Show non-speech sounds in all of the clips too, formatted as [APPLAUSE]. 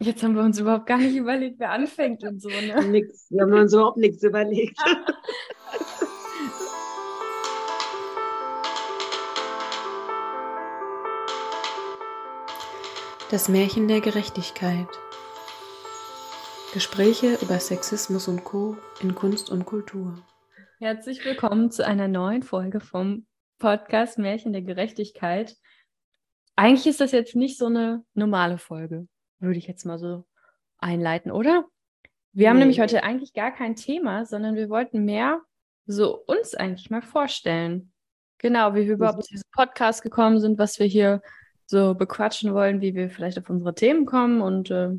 Jetzt haben wir uns überhaupt gar nicht überlegt, wer anfängt und so, ne? Nix. Wir haben uns überhaupt nichts überlegt. [LAUGHS] Das Märchen der Gerechtigkeit. Gespräche über Sexismus und Co. in Kunst und Kultur. Herzlich willkommen zu einer neuen Folge vom Podcast Märchen der Gerechtigkeit. Eigentlich ist das jetzt nicht so eine normale Folge würde ich jetzt mal so einleiten, oder? Wir haben nee. nämlich heute eigentlich gar kein Thema, sondern wir wollten mehr so uns eigentlich mal vorstellen. Genau, wie wir überhaupt zu diesem Podcast gekommen sind, was wir hier so bequatschen wollen, wie wir vielleicht auf unsere Themen kommen und äh,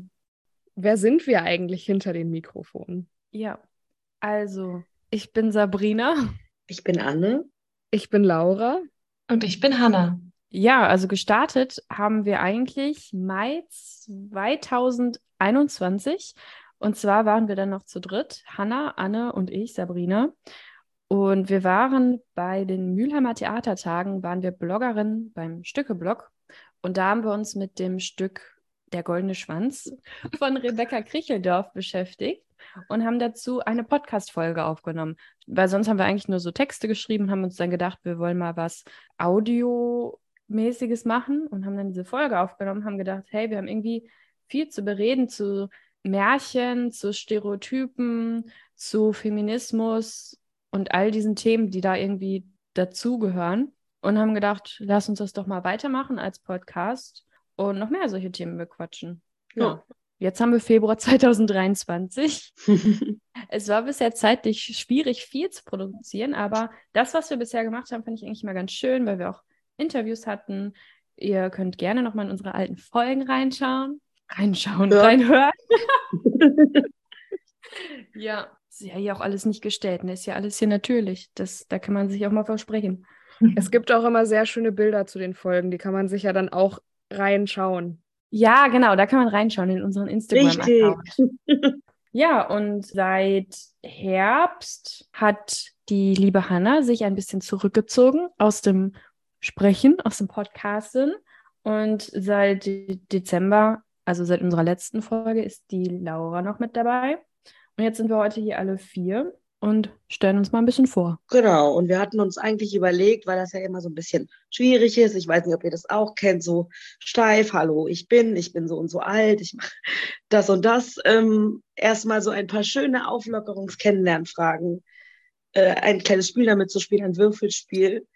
wer sind wir eigentlich hinter den Mikrofonen? Ja, also ich bin Sabrina. Ich bin Anne. Ich bin Laura. Und ich bin Hanna. Ja, also gestartet haben wir eigentlich Mai 2021. Und zwar waren wir dann noch zu dritt, Hanna, Anne und ich, Sabrina. Und wir waren bei den Mülheimer Theatertagen, waren wir Bloggerin beim Stückeblog. Und da haben wir uns mit dem Stück Der goldene Schwanz von Rebecca Kricheldorf beschäftigt und haben dazu eine Podcast-Folge aufgenommen. Weil sonst haben wir eigentlich nur so Texte geschrieben, haben uns dann gedacht, wir wollen mal was Audio mäßiges machen und haben dann diese Folge aufgenommen, haben gedacht, hey, wir haben irgendwie viel zu bereden zu Märchen, zu Stereotypen, zu Feminismus und all diesen Themen, die da irgendwie dazugehören. Und haben gedacht, lass uns das doch mal weitermachen als Podcast und noch mehr solche Themen bequatschen. Ja. Jetzt haben wir Februar 2023. [LAUGHS] es war bisher zeitlich schwierig, viel zu produzieren, aber das, was wir bisher gemacht haben, finde ich eigentlich mal ganz schön, weil wir auch Interviews hatten. Ihr könnt gerne nochmal in unsere alten Folgen reinschauen. Reinschauen, ja. reinhören. [LAUGHS] [LAUGHS] ja, ist ja hier auch alles nicht gestellt. Ne? Ist ja alles hier natürlich. Das, da kann man sich auch mal versprechen. Es gibt auch immer sehr schöne Bilder zu den Folgen. Die kann man sich ja dann auch reinschauen. Ja, genau, da kann man reinschauen in unseren Instagram-Account. [LAUGHS] ja, und seit Herbst hat die liebe Hanna sich ein bisschen zurückgezogen aus dem sprechen aus dem Podcasten. Und seit Dezember, also seit unserer letzten Folge, ist die Laura noch mit dabei. Und jetzt sind wir heute hier alle vier und stellen uns mal ein bisschen vor. Genau, und wir hatten uns eigentlich überlegt, weil das ja immer so ein bisschen schwierig ist, ich weiß nicht, ob ihr das auch kennt, so steif, hallo, ich bin, ich bin so und so alt, ich mache [LAUGHS] das und das. Ähm, erstmal so ein paar schöne Auflockerungs-Kennenlernfragen, äh, ein kleines Spiel damit zu spielen, ein Würfelspiel,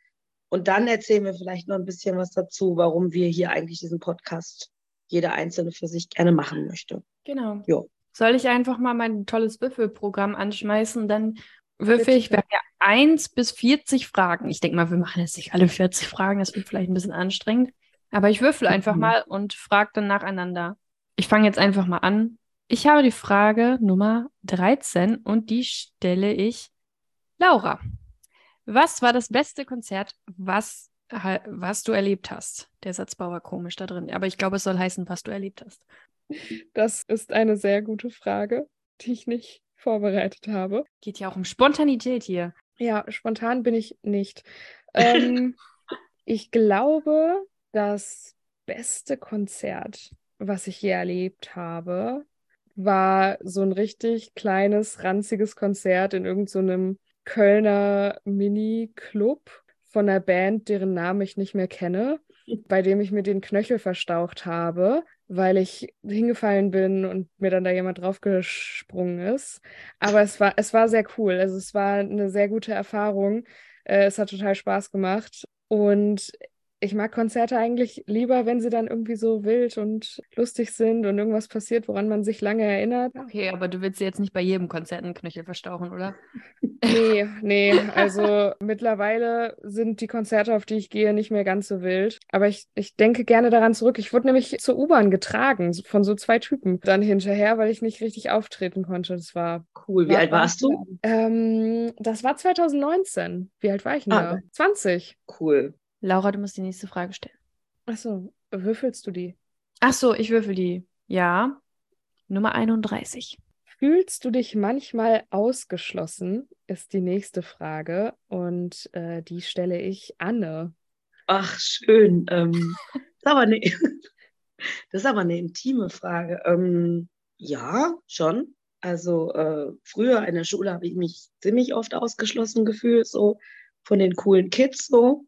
und dann erzählen wir vielleicht noch ein bisschen was dazu, warum wir hier eigentlich diesen Podcast jeder Einzelne für sich gerne machen möchte. Genau. Jo. Soll ich einfach mal mein tolles Würfelprogramm anschmeißen? Dann würfel ich, wir haben ja 1 bis 40 Fragen. Ich denke mal, wir machen jetzt nicht alle 40 Fragen, das wird vielleicht ein bisschen anstrengend. Aber ich würfel einfach mhm. mal und frage dann nacheinander. Ich fange jetzt einfach mal an. Ich habe die Frage Nummer 13 und die stelle ich Laura. Was war das beste Konzert, was, was du erlebt hast? Der Satzbau war komisch da drin, aber ich glaube, es soll heißen, was du erlebt hast. Das ist eine sehr gute Frage, die ich nicht vorbereitet habe. Geht ja auch um Spontanität hier. Ja, spontan bin ich nicht. [LAUGHS] ähm, ich glaube, das beste Konzert, was ich je erlebt habe, war so ein richtig kleines, ranziges Konzert in irgendeinem so Kölner Mini-Club von einer Band, deren Namen ich nicht mehr kenne, [LAUGHS] bei dem ich mir den Knöchel verstaucht habe, weil ich hingefallen bin und mir dann da jemand draufgesprungen ist. Aber es war, es war sehr cool. Also es war eine sehr gute Erfahrung. Äh, es hat total Spaß gemacht. Und ich mag Konzerte eigentlich lieber, wenn sie dann irgendwie so wild und lustig sind und irgendwas passiert, woran man sich lange erinnert. Okay, aber du willst jetzt nicht bei jedem Konzert einen Knöchel verstauchen, oder? [LAUGHS] Nee, nee. Also mittlerweile sind die Konzerte, auf die ich gehe, nicht mehr ganz so wild. Aber ich, ich denke gerne daran zurück. Ich wurde nämlich zur U-Bahn getragen von so zwei Typen dann hinterher, weil ich nicht richtig auftreten konnte. Das war cool. Wie war alt warst du? Ähm, das war 2019. Wie alt war ich denn ah, da? 20. Cool. Laura, du musst die nächste Frage stellen. Achso, würfelst du die? Ach so, ich würfel die. Ja. Nummer 31. Fühlst du dich manchmal ausgeschlossen, ist die nächste Frage. Und äh, die stelle ich Anne. Ach, schön. Ähm, aber nee. [LAUGHS] Das ist aber eine intime Frage. Ähm, ja, schon. Also äh, früher in der Schule habe ich mich ziemlich oft ausgeschlossen gefühlt, so von den coolen Kids so.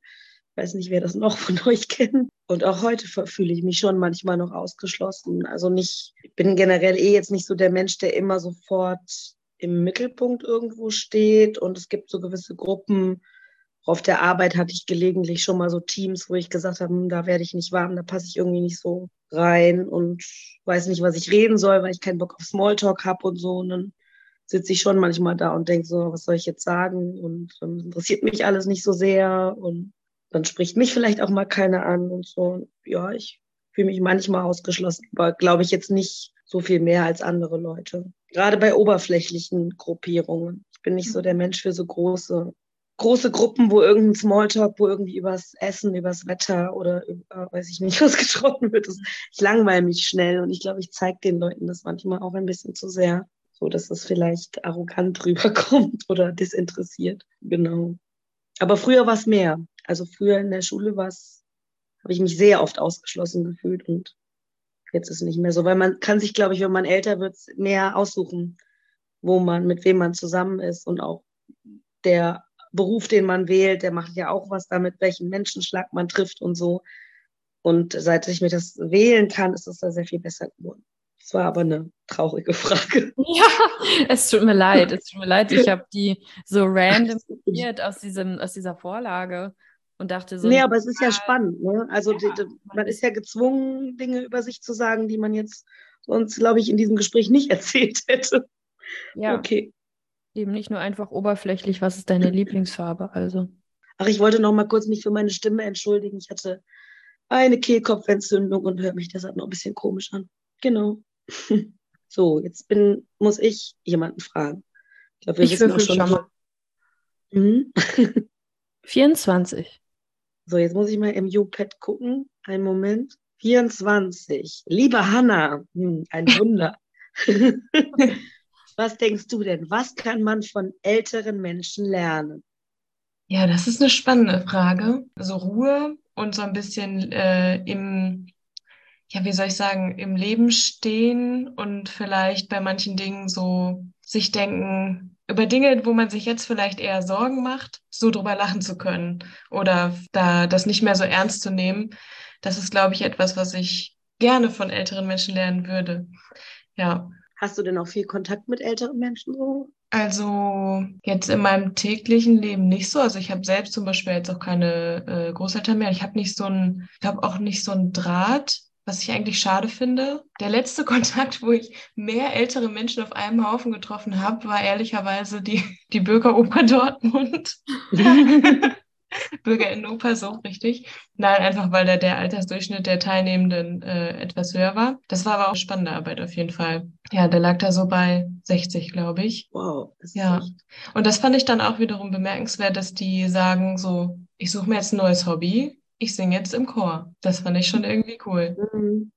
Weiß nicht, wer das noch von euch kennt. Und auch heute fühle ich mich schon manchmal noch ausgeschlossen. Also nicht, ich bin generell eh jetzt nicht so der Mensch, der immer sofort im Mittelpunkt irgendwo steht. Und es gibt so gewisse Gruppen. Auf der Arbeit hatte ich gelegentlich schon mal so Teams, wo ich gesagt habe, hm, da werde ich nicht warm, da passe ich irgendwie nicht so rein und weiß nicht, was ich reden soll, weil ich keinen Bock auf Smalltalk habe und so. Und dann sitze ich schon manchmal da und denke so, was soll ich jetzt sagen? Und ähm, interessiert mich alles nicht so sehr. Und dann spricht mich vielleicht auch mal keiner an und so. Ja, ich fühle mich manchmal ausgeschlossen, aber glaube ich jetzt nicht so viel mehr als andere Leute. Gerade bei oberflächlichen Gruppierungen. Ich bin nicht so der Mensch für so große, große Gruppen, wo irgendein Smalltalk, wo irgendwie übers Essen, übers Wetter oder über, weiß ich nicht, [LAUGHS] was gesprochen wird. Ich langweile mich schnell und ich glaube, ich zeige den Leuten das manchmal auch ein bisschen zu sehr, so dass es vielleicht arrogant [LAUGHS] rüberkommt oder desinteressiert. Genau. Aber früher war es mehr. Also früher in der Schule war es, habe ich mich sehr oft ausgeschlossen gefühlt und jetzt ist es nicht mehr so, weil man kann sich, glaube ich, wenn man älter wird, mehr aussuchen, wo man, mit wem man zusammen ist und auch der Beruf, den man wählt, der macht ja auch was damit, welchen Menschenschlag man trifft und so. Und seit ich mir das wählen kann, ist es da sehr viel besser geworden. Das war aber eine traurige Frage. [LAUGHS] Ja, es tut mir leid. Es tut mir leid. Ich habe die so random [LAUGHS] kopiert aus, diesem, aus dieser Vorlage und dachte so. Nee, aber es ist ja spannend. Ne? Also ja, die, die, man ist ja gezwungen, Dinge über sich zu sagen, die man jetzt sonst, glaube ich, in diesem Gespräch nicht [LAUGHS] erzählt hätte. Ja. Okay. Eben nicht nur einfach oberflächlich, was ist deine Lieblingsfarbe? Also. Ach, ich wollte noch mal kurz mich für meine Stimme entschuldigen. Ich hatte eine Kehlkopfentzündung und höre mich deshalb noch ein bisschen komisch an. Genau. [LAUGHS] So, jetzt bin, muss ich jemanden fragen. Ich glaube, wir ich wissen auch schon. schon mal. Mhm. [LAUGHS] 24. So, jetzt muss ich mal im U-Pad gucken. Einen Moment. 24. Liebe Hanna, hm, ein Wunder. [LAUGHS] Was denkst du denn? Was kann man von älteren Menschen lernen? Ja, das ist eine spannende Frage. So Ruhe und so ein bisschen äh, im, ja, wie soll ich sagen, im Leben stehen und vielleicht bei manchen Dingen so sich denken, über Dinge, wo man sich jetzt vielleicht eher Sorgen macht, so drüber lachen zu können oder da das nicht mehr so ernst zu nehmen. Das ist, glaube ich, etwas, was ich gerne von älteren Menschen lernen würde. Ja. Hast du denn auch viel Kontakt mit älteren Menschen so? Also jetzt in meinem täglichen Leben nicht so. Also ich habe selbst zum Beispiel jetzt auch keine äh, Großeltern mehr. Ich habe nicht so ein, ich glaube auch nicht so ein Draht was ich eigentlich schade finde. Der letzte [LAUGHS] Kontakt, wo ich mehr ältere Menschen auf einem Haufen getroffen habe, war ehrlicherweise die, die Bürgeroper [LAUGHS] Dortmund. [LAUGHS] Bürgerinnenoper, so richtig. Nein, einfach weil da der Altersdurchschnitt der Teilnehmenden äh, etwas höher war. Das war aber auch spannende Arbeit auf jeden Fall. Ja, der lag da so bei 60, glaube ich. Wow. ja. Echt... Und das fand ich dann auch wiederum bemerkenswert, dass die sagen so, ich suche mir jetzt ein neues Hobby ich singe jetzt im Chor. Das fand ich schon irgendwie cool. Mhm.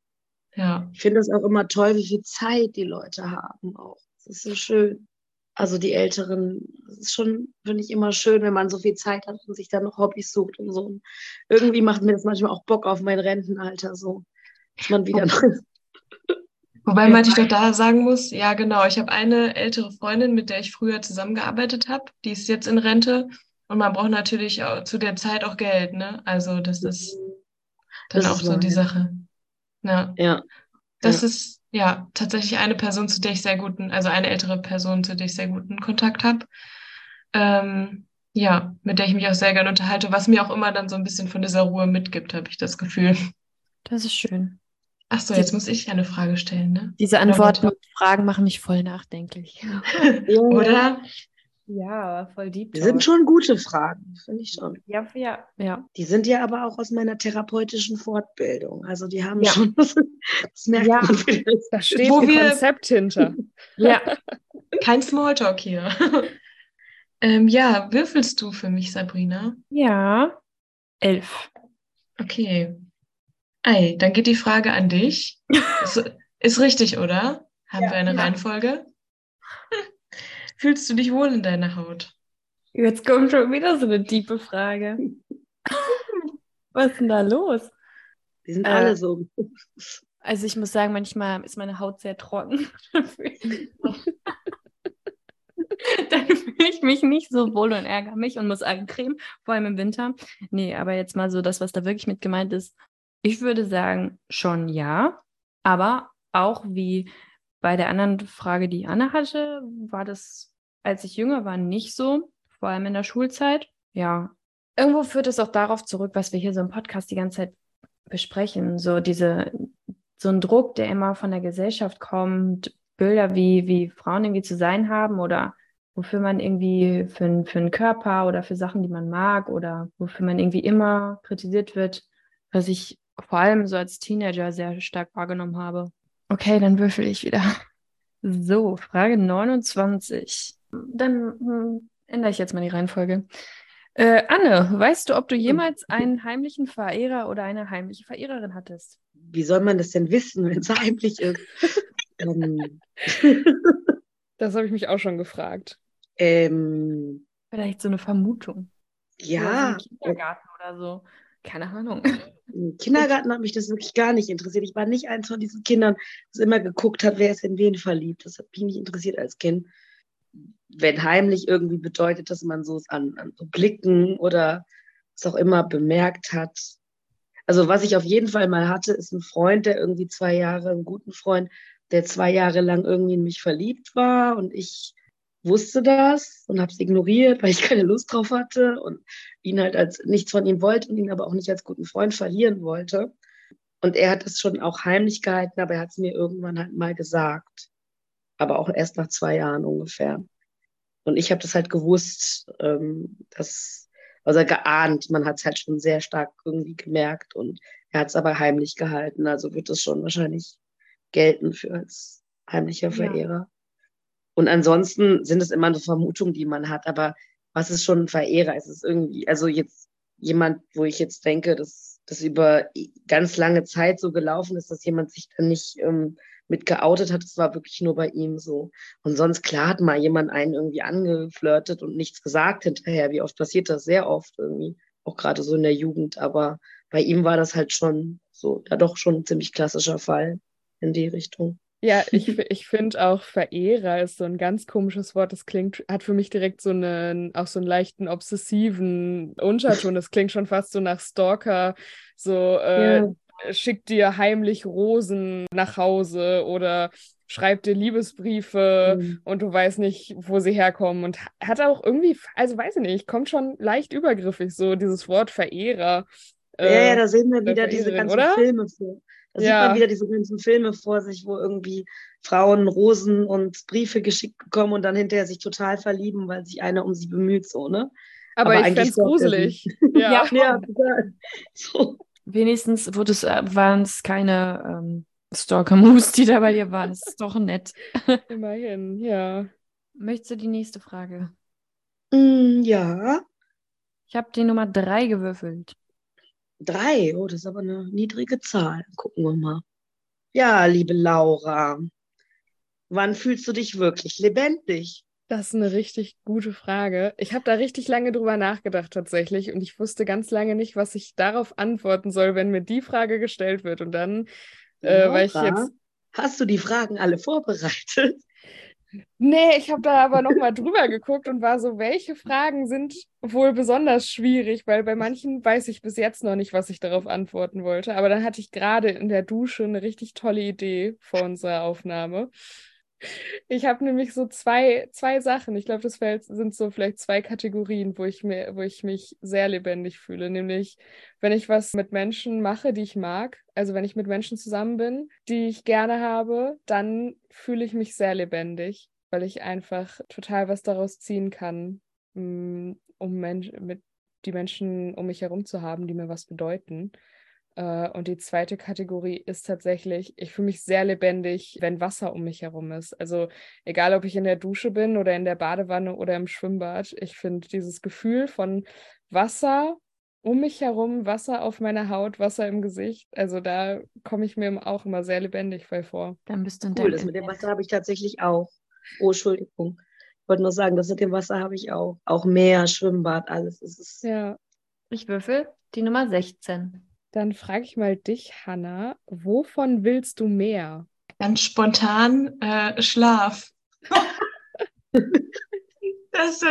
Ja. Ich finde es auch immer toll, wie viel Zeit die Leute haben auch. Das ist so schön. Also die Älteren, das ist schon, finde ich, immer schön, wenn man so viel Zeit hat und sich dann noch Hobbys sucht und so. Und irgendwie macht mir das manchmal auch Bock auf mein Rentenalter, so, dass man wieder noch. Wobei man sich doch da sagen muss, ja genau, ich habe eine ältere Freundin, mit der ich früher zusammengearbeitet habe, die ist jetzt in Rente und man braucht natürlich auch zu der Zeit auch Geld, ne? Also das ist dann das auch ist so die Sache. Ja. ja. Das ja. ist ja tatsächlich eine Person, zu der ich sehr guten, also eine ältere Person, zu der ich sehr guten Kontakt habe. Ähm, ja, mit der ich mich auch sehr gerne unterhalte, was mir auch immer dann so ein bisschen von dieser Ruhe mitgibt, habe ich das Gefühl. Das ist schön. Ach so, jetzt muss ich eine Frage stellen, ne? Diese Antworten und Fragen machen mich voll nachdenklich. [LAUGHS] Oder? Ja, voll deep. Die sind schon gute Fragen, finde ich schon. Ja, ja, ja. Die sind ja aber auch aus meiner therapeutischen Fortbildung. Also die haben ja. schon, [LAUGHS] das merkt ja. man. Da steht Wo ein wir... Konzept hinter. [LAUGHS] ja, kein Smalltalk hier. [LAUGHS] ähm, ja, würfelst du für mich, Sabrina? Ja, elf. Okay. Ei, dann geht die Frage an dich. ist, ist richtig, oder? Haben ja, wir eine ja. Reihenfolge? Fühlst du dich wohl in deiner Haut? Jetzt kommt schon wieder so eine tiefe Frage. [LAUGHS] Was ist denn da los? Die sind Äh, alle so. Also ich muss sagen, manchmal ist meine Haut sehr trocken. [LAUGHS] Dann fühle ich mich nicht so wohl und ärgere mich und muss eincremen, vor allem im Winter. Nee, aber jetzt mal so das, was da wirklich mit gemeint ist. Ich würde sagen, schon ja, aber auch wie bei der anderen Frage, die Anna hatte, war das, als ich jünger war, nicht so, vor allem in der Schulzeit. Ja, irgendwo führt es auch darauf zurück, was wir hier so im Podcast die ganze Zeit besprechen. So diese, so ein Druck, der immer von der Gesellschaft kommt, Bilder, wie, wie Frauen irgendwie zu sein haben oder wofür man irgendwie für, für einen Körper oder für Sachen, die man mag oder wofür man irgendwie immer kritisiert wird, was ich vor allem so als Teenager sehr stark wahrgenommen habe. Okay, dann würfel ich wieder. So, Frage 29. Dann hm, ändere ich jetzt mal die Reihenfolge. Äh, Anne, weißt du, ob du jemals einen heimlichen Verehrer oder eine heimliche Verehrerin hattest? Wie soll man das denn wissen, wenn es [LAUGHS] heimlich ist? ähm, Das habe ich mich auch schon gefragt. ähm, Vielleicht so eine Vermutung. Oder so ja, im Kindergarten oder so. Keine Ahnung. im Kindergarten hat mich das wirklich gar nicht interessiert. Ich war nicht eins von diesen Kindern, das immer geguckt hat, wer ist in wen verliebt. Das hat mich nicht interessiert als Kind. Wenn heimlich irgendwie bedeutet, dass man so es an, an Blicken oder was auch immer bemerkt hat. Also was ich auf jeden Fall mal hatte, ist ein Freund, der irgendwie zwei Jahre, einen guten Freund, der zwei Jahre lang irgendwie in mich verliebt war und ich wusste das und habe es ignoriert, weil ich keine Lust drauf hatte und ihn halt als nichts von ihm wollte und ihn aber auch nicht als guten Freund verlieren wollte. Und er hat es schon auch heimlich gehalten, aber er hat es mir irgendwann halt mal gesagt. Aber auch erst nach zwei Jahren ungefähr. Und ich habe das halt gewusst, ähm, dass, also geahnt, man hat es halt schon sehr stark irgendwie gemerkt und er hat es aber heimlich gehalten. Also wird es schon wahrscheinlich gelten für als heimlicher Ja. Und ansonsten sind es immer nur Vermutungen, die man hat. Aber was ist schon ein Verehrer? Es ist irgendwie, also jetzt jemand, wo ich jetzt denke, dass das über ganz lange Zeit so gelaufen ist, dass jemand sich dann nicht ähm, mit geoutet hat. Das war wirklich nur bei ihm so. Und sonst, klar hat mal jemand einen irgendwie angeflirtet und nichts gesagt hinterher. Wie oft passiert das? Sehr oft irgendwie. Auch gerade so in der Jugend. Aber bei ihm war das halt schon so, ja doch schon ein ziemlich klassischer Fall in die Richtung. Ja, ich, [LAUGHS] ich finde auch Verehrer ist so ein ganz komisches Wort. Das klingt, hat für mich direkt so einen, auch so einen leichten obsessiven Unterton. Das klingt schon fast so nach Stalker, so äh, Ja. schickt dir heimlich Rosen nach Hause oder schreibt dir Liebesbriefe Mhm. und du weißt nicht, wo sie herkommen. Und ha- hat auch irgendwie, also weiß ich nicht, kommt schon leicht übergriffig, so dieses Wort Verehrer. Ja, ja, Äh, da sehen wir wieder diese ganzen oder? Filme vor. Da sieht Ja. man wieder diese ganzen Filme vor sich, wo irgendwie Frauen Rosen und Briefe geschickt bekommen und dann hinterher sich total verlieben, weil sich einer um sie bemüht, so, ne? aber aber ich fände gruselig. [LAUGHS] Ja. Ja. So. Wenigstens wurde es, äh, waren es keine ähm, Stalker-Moves, die da bei dir waren. Das ist doch nett. [LAUGHS] Immerhin, ja. Möchtest du die nächste Frage? Mm, ja, Ich habe die Nummer drei gewürfelt. Drei. Oh, das ist aber eine niedrige Zahl. Gucken wir mal. Ja, liebe Laura, wann fühlst du dich wirklich lebendig? Das ist eine richtig gute Frage. Ich habe da richtig lange drüber nachgedacht tatsächlich und ich wusste ganz lange nicht, was ich darauf antworten soll, wenn mir die Frage gestellt wird. Und dann, äh, weil ich Laura, jetzt, Hast du die Fragen alle vorbereitet? Nee, ich habe da aber nochmal drüber geguckt und war so, welche Fragen sind wohl besonders schwierig, weil bei manchen weiß ich bis jetzt noch nicht, was ich darauf antworten wollte. Aber dann hatte ich gerade in der Dusche eine richtig tolle Idee vor unserer Aufnahme. Ich habe nämlich so zwei, zwei Sachen. Ich glaube, das sind so vielleicht zwei Kategorien, wo ich mir, wo ich mich sehr lebendig fühle. Nämlich, wenn ich was mit Menschen mache, die ich mag, also wenn ich mit Menschen zusammen bin, die ich gerne habe, dann fühle ich mich sehr lebendig, weil ich einfach total was daraus ziehen kann, mm, um Mensch, mit die Menschen um mich herum zu haben, die mir was bedeuten. Äh, Und die zweite Kategorie ist tatsächlich, ich fühle mich sehr lebendig, wenn Wasser um mich herum ist. Also egal, ob ich in der Dusche bin oder in der Badewanne oder im Schwimmbad, ich finde dieses Gefühl von Wasser um mich herum, Wasser auf meiner Haut, Wasser im Gesicht, also da komme ich mir auch immer sehr lebendig bei vor. Dann bist du in Cool, das mit dem. Wasser habe ich tatsächlich auch. Oh, Entschuldigung. Ich wollte nur sagen, das mit dem Wasser habe ich auch. Auch Meer, Schwimmbad, alles. Es ist Ja, Ich würfel die Nummer 16. Dann frage ich mal dich, Hanna, wovon willst du mehr? Ganz spontan äh, Schlaf. [LAUGHS] das ist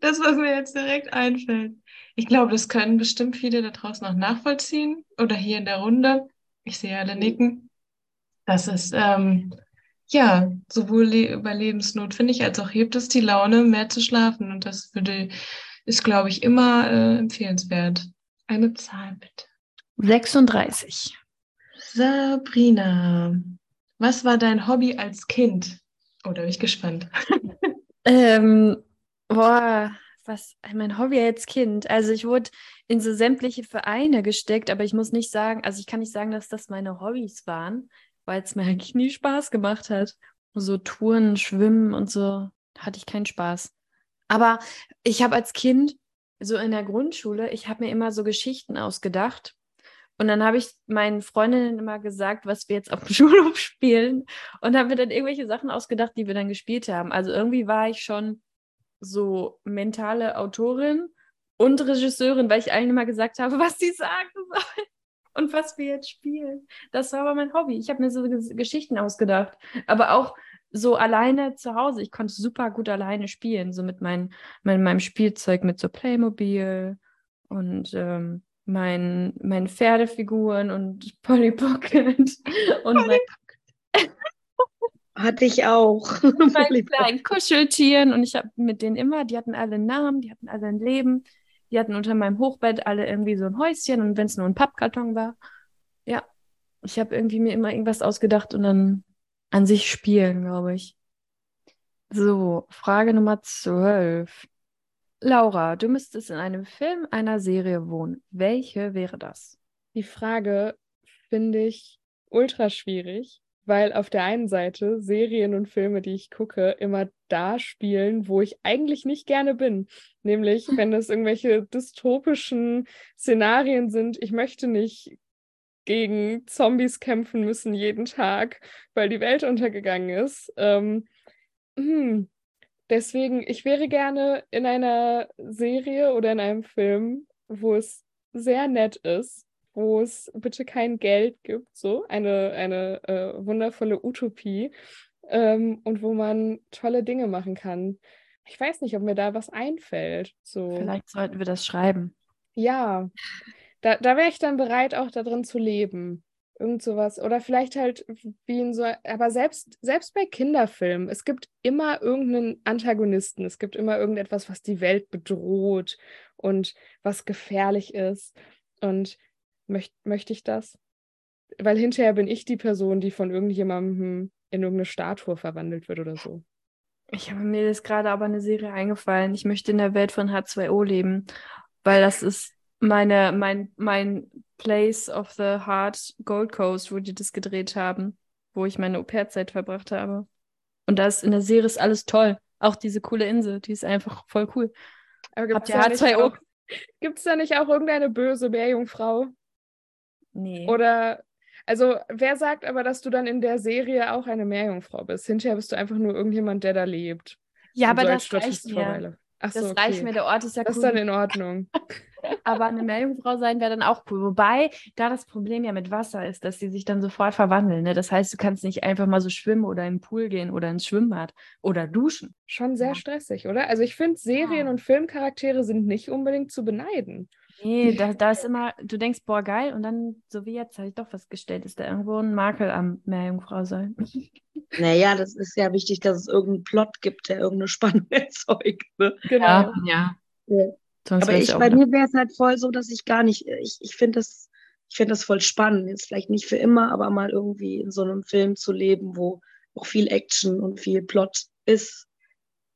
das, was mir jetzt direkt einfällt. Ich glaube, das können bestimmt viele da draußen auch nachvollziehen oder hier in der Runde. Ich sehe alle nicken. Das ist ähm, ja sowohl Le überlebensnotwendig als auch hebt es die Laune, mehr zu schlafen. Und das würde, ist, glaube ich, immer äh, empfehlenswert. Eine Zahl bitte. 36. Sabrina, was war dein Hobby als Kind? Oh, da bin ich gespannt. [LAUGHS] ähm, boah, was mein Hobby als Kind. Also ich wurde in so sämtliche Vereine gesteckt, aber ich muss nicht sagen, also ich kann nicht sagen, dass das meine Hobbys waren, weil es mir eigentlich nie Spaß gemacht hat. So Touren, Schwimmen und so hatte ich keinen Spaß. Aber ich habe als Kind so in der Grundschule, ich habe mir immer so Geschichten ausgedacht und dann habe ich meinen Freundinnen immer gesagt, was wir jetzt auf dem [LAUGHS] Schulhof spielen und habe mir dann irgendwelche Sachen ausgedacht, die wir dann gespielt haben. Also irgendwie war ich schon so mentale Autorin und Regisseurin, weil ich allen immer gesagt habe, was sie sagen sollen und was wir jetzt spielen. Das war aber mein Hobby. Ich habe mir so Geschichten ausgedacht, aber auch so alleine zu Hause. Ich konnte super gut alleine spielen, so mit mein, mein, meinem Spielzeug, mit so Playmobil und ähm, mein, meinen Pferdefiguren und [LAUGHS] Polly Pocket und mein, hatte ich auch. [LAUGHS] meinen kleinen Kuscheltieren und ich habe mit denen immer, die hatten alle einen Namen, die hatten alle ein Leben, die hatten unter meinem Hochbett alle irgendwie so ein Häuschen und wenn es nur ein Pappkarton war, ja, ich habe irgendwie mir immer irgendwas ausgedacht und dann an sich spielen, glaube ich. So, Frage Nummer 12. Laura, du müsstest in einem Film, einer Serie wohnen. Welche wäre das? Die Frage finde ich ultra schwierig, weil auf der einen Seite Serien und Filme, die ich gucke, immer da spielen, wo ich eigentlich nicht gerne bin. Nämlich, wenn es irgendwelche dystopischen Szenarien sind. Ich möchte nicht gegen Zombies kämpfen müssen jeden Tag, weil die Welt untergegangen ist. Ähm, hm, Deswegen, ich wäre gerne in einer Serie oder in einem Film, wo es sehr nett ist, wo es bitte kein Geld gibt, so eine, eine äh, wundervolle Utopie ähm, und wo man tolle Dinge machen kann. Ich weiß nicht, ob mir da was einfällt. So. Vielleicht sollten wir das schreiben. Ja, da, da wäre ich dann bereit, auch darin zu leben. Irgend sowas. Oder vielleicht halt wie in so, aber selbst, selbst bei Kinderfilmen, es gibt immer irgendeinen Antagonisten, es gibt immer irgendetwas, was die Welt bedroht und was gefährlich ist. Und möcht, möchte ich das? Weil hinterher bin ich die Person, die von irgendjemandem in irgendeine Statue verwandelt wird oder so. Ich habe mir jetzt gerade aber eine Serie eingefallen. Ich möchte in der Welt von H2O leben, weil das ist meine, mein, mein Place of the Heart Gold Coast, wo die das gedreht haben, wo ich meine Au-pair-Zeit verbracht habe. Und da ist in der Serie ist alles toll. Auch diese coole Insel, die ist einfach voll cool. Aber Habt ihr H2O? Gibt es da nicht auch irgendeine böse Meerjungfrau? Nee. Oder, also, wer sagt aber, dass du dann in der Serie auch eine Meerjungfrau bist? Hinterher bist du einfach nur irgendjemand, der da lebt. Ja, aber das reicht mir. Ach das so, okay. reicht mir, der Ort ist ja cool. Das ist dann in Ordnung. [LAUGHS] Aber eine Meerjungfrau sein wäre dann auch cool. Wobei da das Problem ja mit Wasser ist, dass sie sich dann sofort verwandeln. Ne? Das heißt, du kannst nicht einfach mal so schwimmen oder in den Pool gehen oder ins Schwimmbad oder duschen. Schon sehr ja. stressig, oder? Also ich finde, Serien- ja. und Filmcharaktere sind nicht unbedingt zu beneiden. Nee, da, da ist immer, du denkst, boah, geil, und dann, so wie jetzt, habe ich doch festgestellt, ist da irgendwo ein Makel am Meerjungfrau sein. [LAUGHS] Naja, das ist ja wichtig, dass es irgendeinen Plot gibt, der irgendeine Spannung [LAUGHS] erzeugt. Ne? Genau. Ja. ja. Ja. Aber ich, bei mir wäre es halt voll so, dass ich gar nicht, ich, ich finde das, ich finde das voll spannend. Jetzt vielleicht nicht für immer, aber mal irgendwie in so einem Film zu leben, wo auch viel Action und viel Plot ist.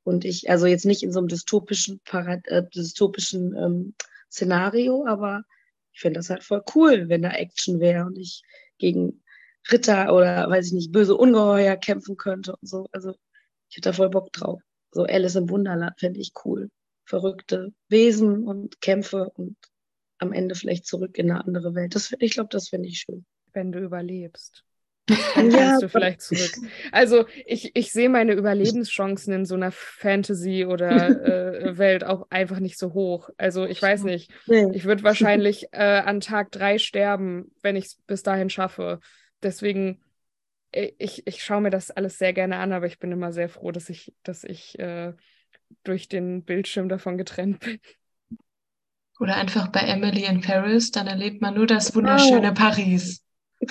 Und ich, also jetzt nicht in so einem dystopischen, Parad äh, dystopischen ähm, Szenario, aber ich finde das halt voll cool, wenn da Action wäre und ich gegen Ritter oder weiß ich nicht, böse Ungeheuer kämpfen könnte und so. Also ich hätte da voll Bock drauf. So Alice im Wunderland fände ich cool. Verrückte Wesen und Kämpfe und am Ende vielleicht zurück in eine andere Welt. Das, ich glaube, das finde ich schön. Wenn du überlebst. [LAUGHS] Dann Ja, kannst du vielleicht zurück. Also ich, ich sehe meine Überlebenschancen in so einer Fantasy- oder [LAUGHS] äh, Welt auch einfach nicht so hoch. Also ich weiß nicht. Ich würde wahrscheinlich äh, an Tag drei sterben, wenn ich es bis dahin schaffe. Deswegen, äh, ich, ich schaue mir das alles sehr gerne an, aber ich bin immer sehr froh, dass ich, dass ich äh, durch den Bildschirm davon getrennt bin. Oder einfach bei Emily in Paris, dann erlebt man nur das wunderschöne Paris.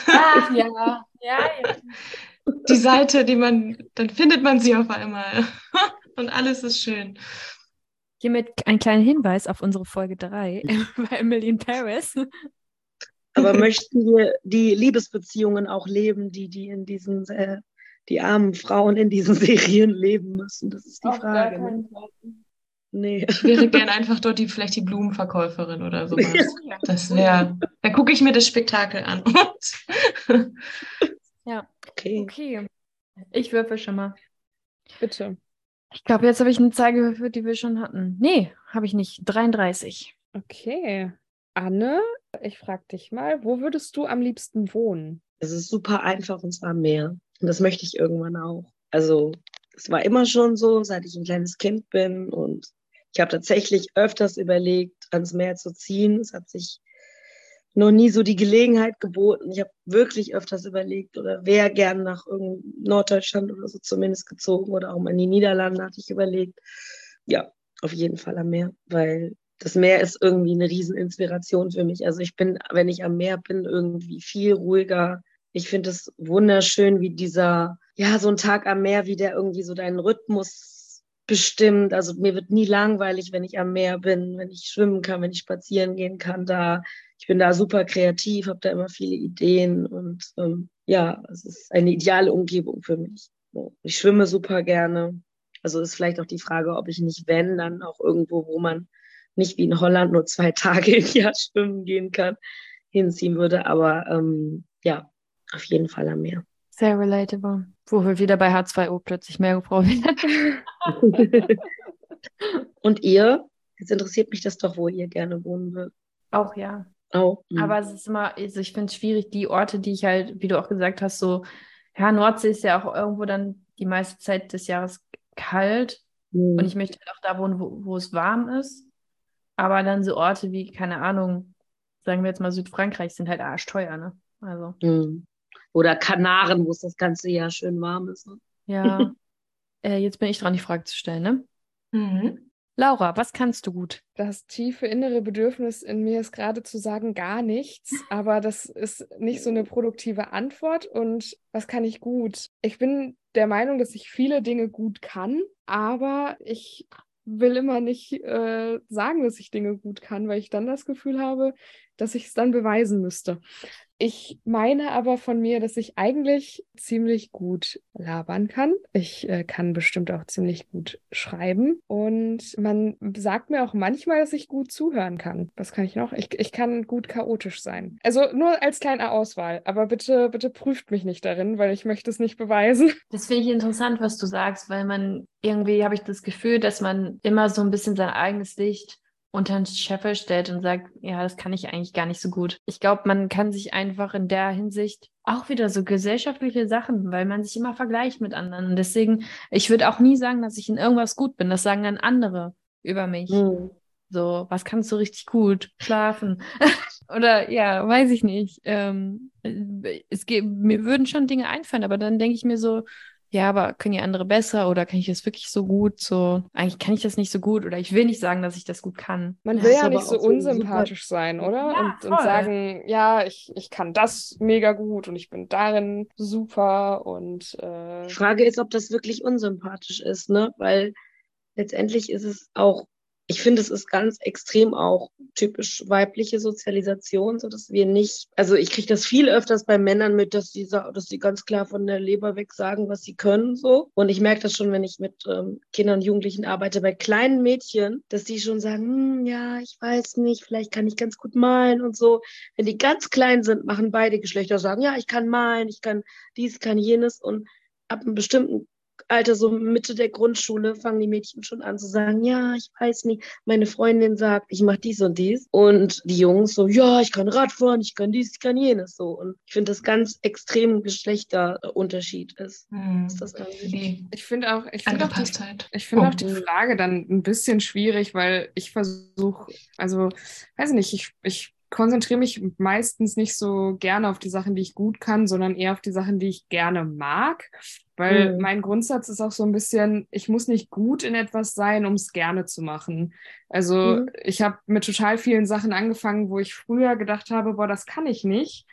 Ah, ja, [LAUGHS] ja, ja. Die Seite, die man, dann findet man sie auf einmal. [LAUGHS] Und alles ist schön. Hiermit ein kleiner Hinweis auf unsere Folge 3 [LAUGHS] bei Emily in Paris. Aber möchten wir die Liebesbeziehungen auch leben, die die in diesen, äh, die armen Frauen in diesen [LAUGHS] Serien leben müssen? Das ist die Frage. Ne? Nee. Ich wäre gern einfach dort die, vielleicht die Blumenverkäuferin oder sowas. Das wäre, da gucke ich mir das Spektakel an. [LAUGHS] Okay. Okay, Ich würfel schon mal. bitte. Ich glaube, jetzt habe ich eine Zahl gewürfelt, die wir schon hatten. Nee, habe ich nicht. 33. Okay. Anne, ich frage dich mal, wo würdest du am liebsten wohnen? Es ist super einfach und zwar am Meer. Und das möchte ich irgendwann auch. Also, es war immer schon so, seit ich ein kleines Kind bin. Und ich habe tatsächlich öfters überlegt, ans Meer zu ziehen. Es hat sich noch nie so die Gelegenheit geboten. Ich habe wirklich öfters überlegt oder wäre gern nach Norddeutschland oder so zumindest gezogen oder auch mal in die Niederlande hatte ich überlegt. Ja, auf jeden Fall am Meer, weil das Meer ist irgendwie eine Rieseninspiration für mich. Also ich bin, wenn ich am Meer bin, irgendwie viel ruhiger. Ich finde es wunderschön, wie dieser, ja, so ein Tag am Meer, wie der irgendwie so deinen Rhythmus bestimmt. Also mir wird nie langweilig, wenn ich am Meer bin, wenn ich schwimmen kann, wenn ich spazieren gehen kann da. Ich bin da super kreativ, habe da immer viele Ideen und ähm, ja, es ist eine ideale Umgebung für mich. Ich schwimme super gerne. Also ist vielleicht auch die Frage, ob ich nicht, wenn, dann auch irgendwo, wo man nicht wie in Holland nur zwei [LAUGHS] Tage im Jahr schwimmen gehen kann, hinziehen würde. Aber ähm, ja, auf jeden Fall am Meer. Sehr relatable. Wo wir wieder bei H2O plötzlich Meerjungfrau werden. [LAUGHS] Und ihr? Jetzt interessiert mich das doch, wo ihr gerne wohnen würdet. Auch ja. Oh. Aber es ist immer, also ich finde es schwierig, die Orte, die ich halt, wie du auch gesagt hast, so, ja, Nordsee ist ja auch irgendwo dann die meiste Zeit des Jahres kalt. Mhm. Und ich möchte halt auch da wohnen, wo, wo es warm ist. Aber dann so Orte wie, keine Ahnung, sagen wir jetzt mal Südfrankreich, sind halt arschteuer, ne? Also, Mhm. Oder Kanaren, wo es das ganze Jahr schön warm ist. Ne? ja. [LAUGHS] äh, jetzt bin ich dran, die Frage zu stellen, ne? Mhm. Laura, was kannst du gut? Das tiefe innere Bedürfnis in mir ist gerade zu sagen, gar nichts, [LAUGHS] aber das ist nicht so eine produktive Antwort. Und was kann ich gut? Ich bin der Meinung, dass ich viele Dinge gut kann, aber ich will immer nicht äh, sagen, dass ich Dinge gut kann, weil ich dann das Gefühl habe, dass ich es dann beweisen müsste. Ich meine aber von mir, dass ich eigentlich ziemlich gut labern kann. Ich äh, kann bestimmt auch ziemlich gut schreiben. Und man sagt mir auch manchmal, dass ich gut zuhören kann. Was kann ich noch? Ich, ich kann gut chaotisch sein. Also nur als kleine Auswahl. Aber bitte, bitte prüft mich nicht darin, weil ich möchte es nicht beweisen. [LAUGHS] Das finde ich interessant, was du sagst, weil man irgendwie habe ich das Gefühl, dass man immer so ein bisschen sein eigenes Licht unter den Scheffel stellt und sagt, ja, das kann ich eigentlich gar nicht so gut. Ich glaube, man kann sich einfach in der Hinsicht auch wieder so gesellschaftliche Sachen, weil man sich immer vergleicht mit anderen. Und deswegen, ich würde auch nie sagen, dass ich in irgendwas gut bin. Das sagen dann andere über mich. Mhm. So, was kannst du richtig gut? Schlafen. [LAUGHS] Oder ja, weiß ich nicht. Ähm, es geht, mir würden schon Dinge einfallen, aber dann denke ich mir so, ja, aber können die andere besser oder kann ich das wirklich so gut? So, eigentlich kann ich das nicht so gut oder ich will nicht sagen, dass ich das gut kann. Man Ja, will ja aber nicht so unsympathisch sein, oder? Ja, und, und sagen, ja, ich, ich kann das mega gut und ich bin darin super und äh, Die Frage ist, ob das wirklich unsympathisch ist, ne? Weil letztendlich ist es auch, ich finde, es ist ganz extrem auch typisch weibliche Sozialisation, so dass wir nicht, also ich kriege das viel öfters bei Männern mit, dass sa- dass die ganz klar von der Leber weg sagen, was sie können, so. Und ich merke das schon, wenn ich mit ähm, Kindern und Jugendlichen arbeite, bei kleinen Mädchen, dass die schon sagen, hm, ja, ich weiß nicht, vielleicht kann ich ganz gut malen und so. Wenn die ganz klein sind, machen beide Geschlechter sagen, ja, ich kann malen, ich kann dies, kann jenes und ab einem bestimmten Alter, so Mitte der Grundschule, fangen die Mädchen schon an zu sagen, ja, ich weiß nicht, meine Freundin sagt, ich mache dies und dies. Und die Jungs so, ja, ich kann Radfahren, ich kann dies, ich kann jenes so. Und ich finde das ganz extrem Geschlechterunterschied ist. Hm. ist das irgendwie. Ich finde auch, ich finde auch, die, ich finde Oh. auch die Frage dann ein bisschen schwierig, weil ich versuche, also, weiß ich nicht, ich, ich konzentriere mich meistens nicht so gerne auf die Sachen, die ich gut kann, sondern eher auf die Sachen, die ich gerne mag. Weil Mhm. mein Grundsatz ist auch so ein bisschen, ich muss nicht gut in etwas sein, um es gerne zu machen. Also Mhm. ich habe mit total vielen Sachen angefangen, wo ich früher gedacht habe, boah, das kann ich nicht.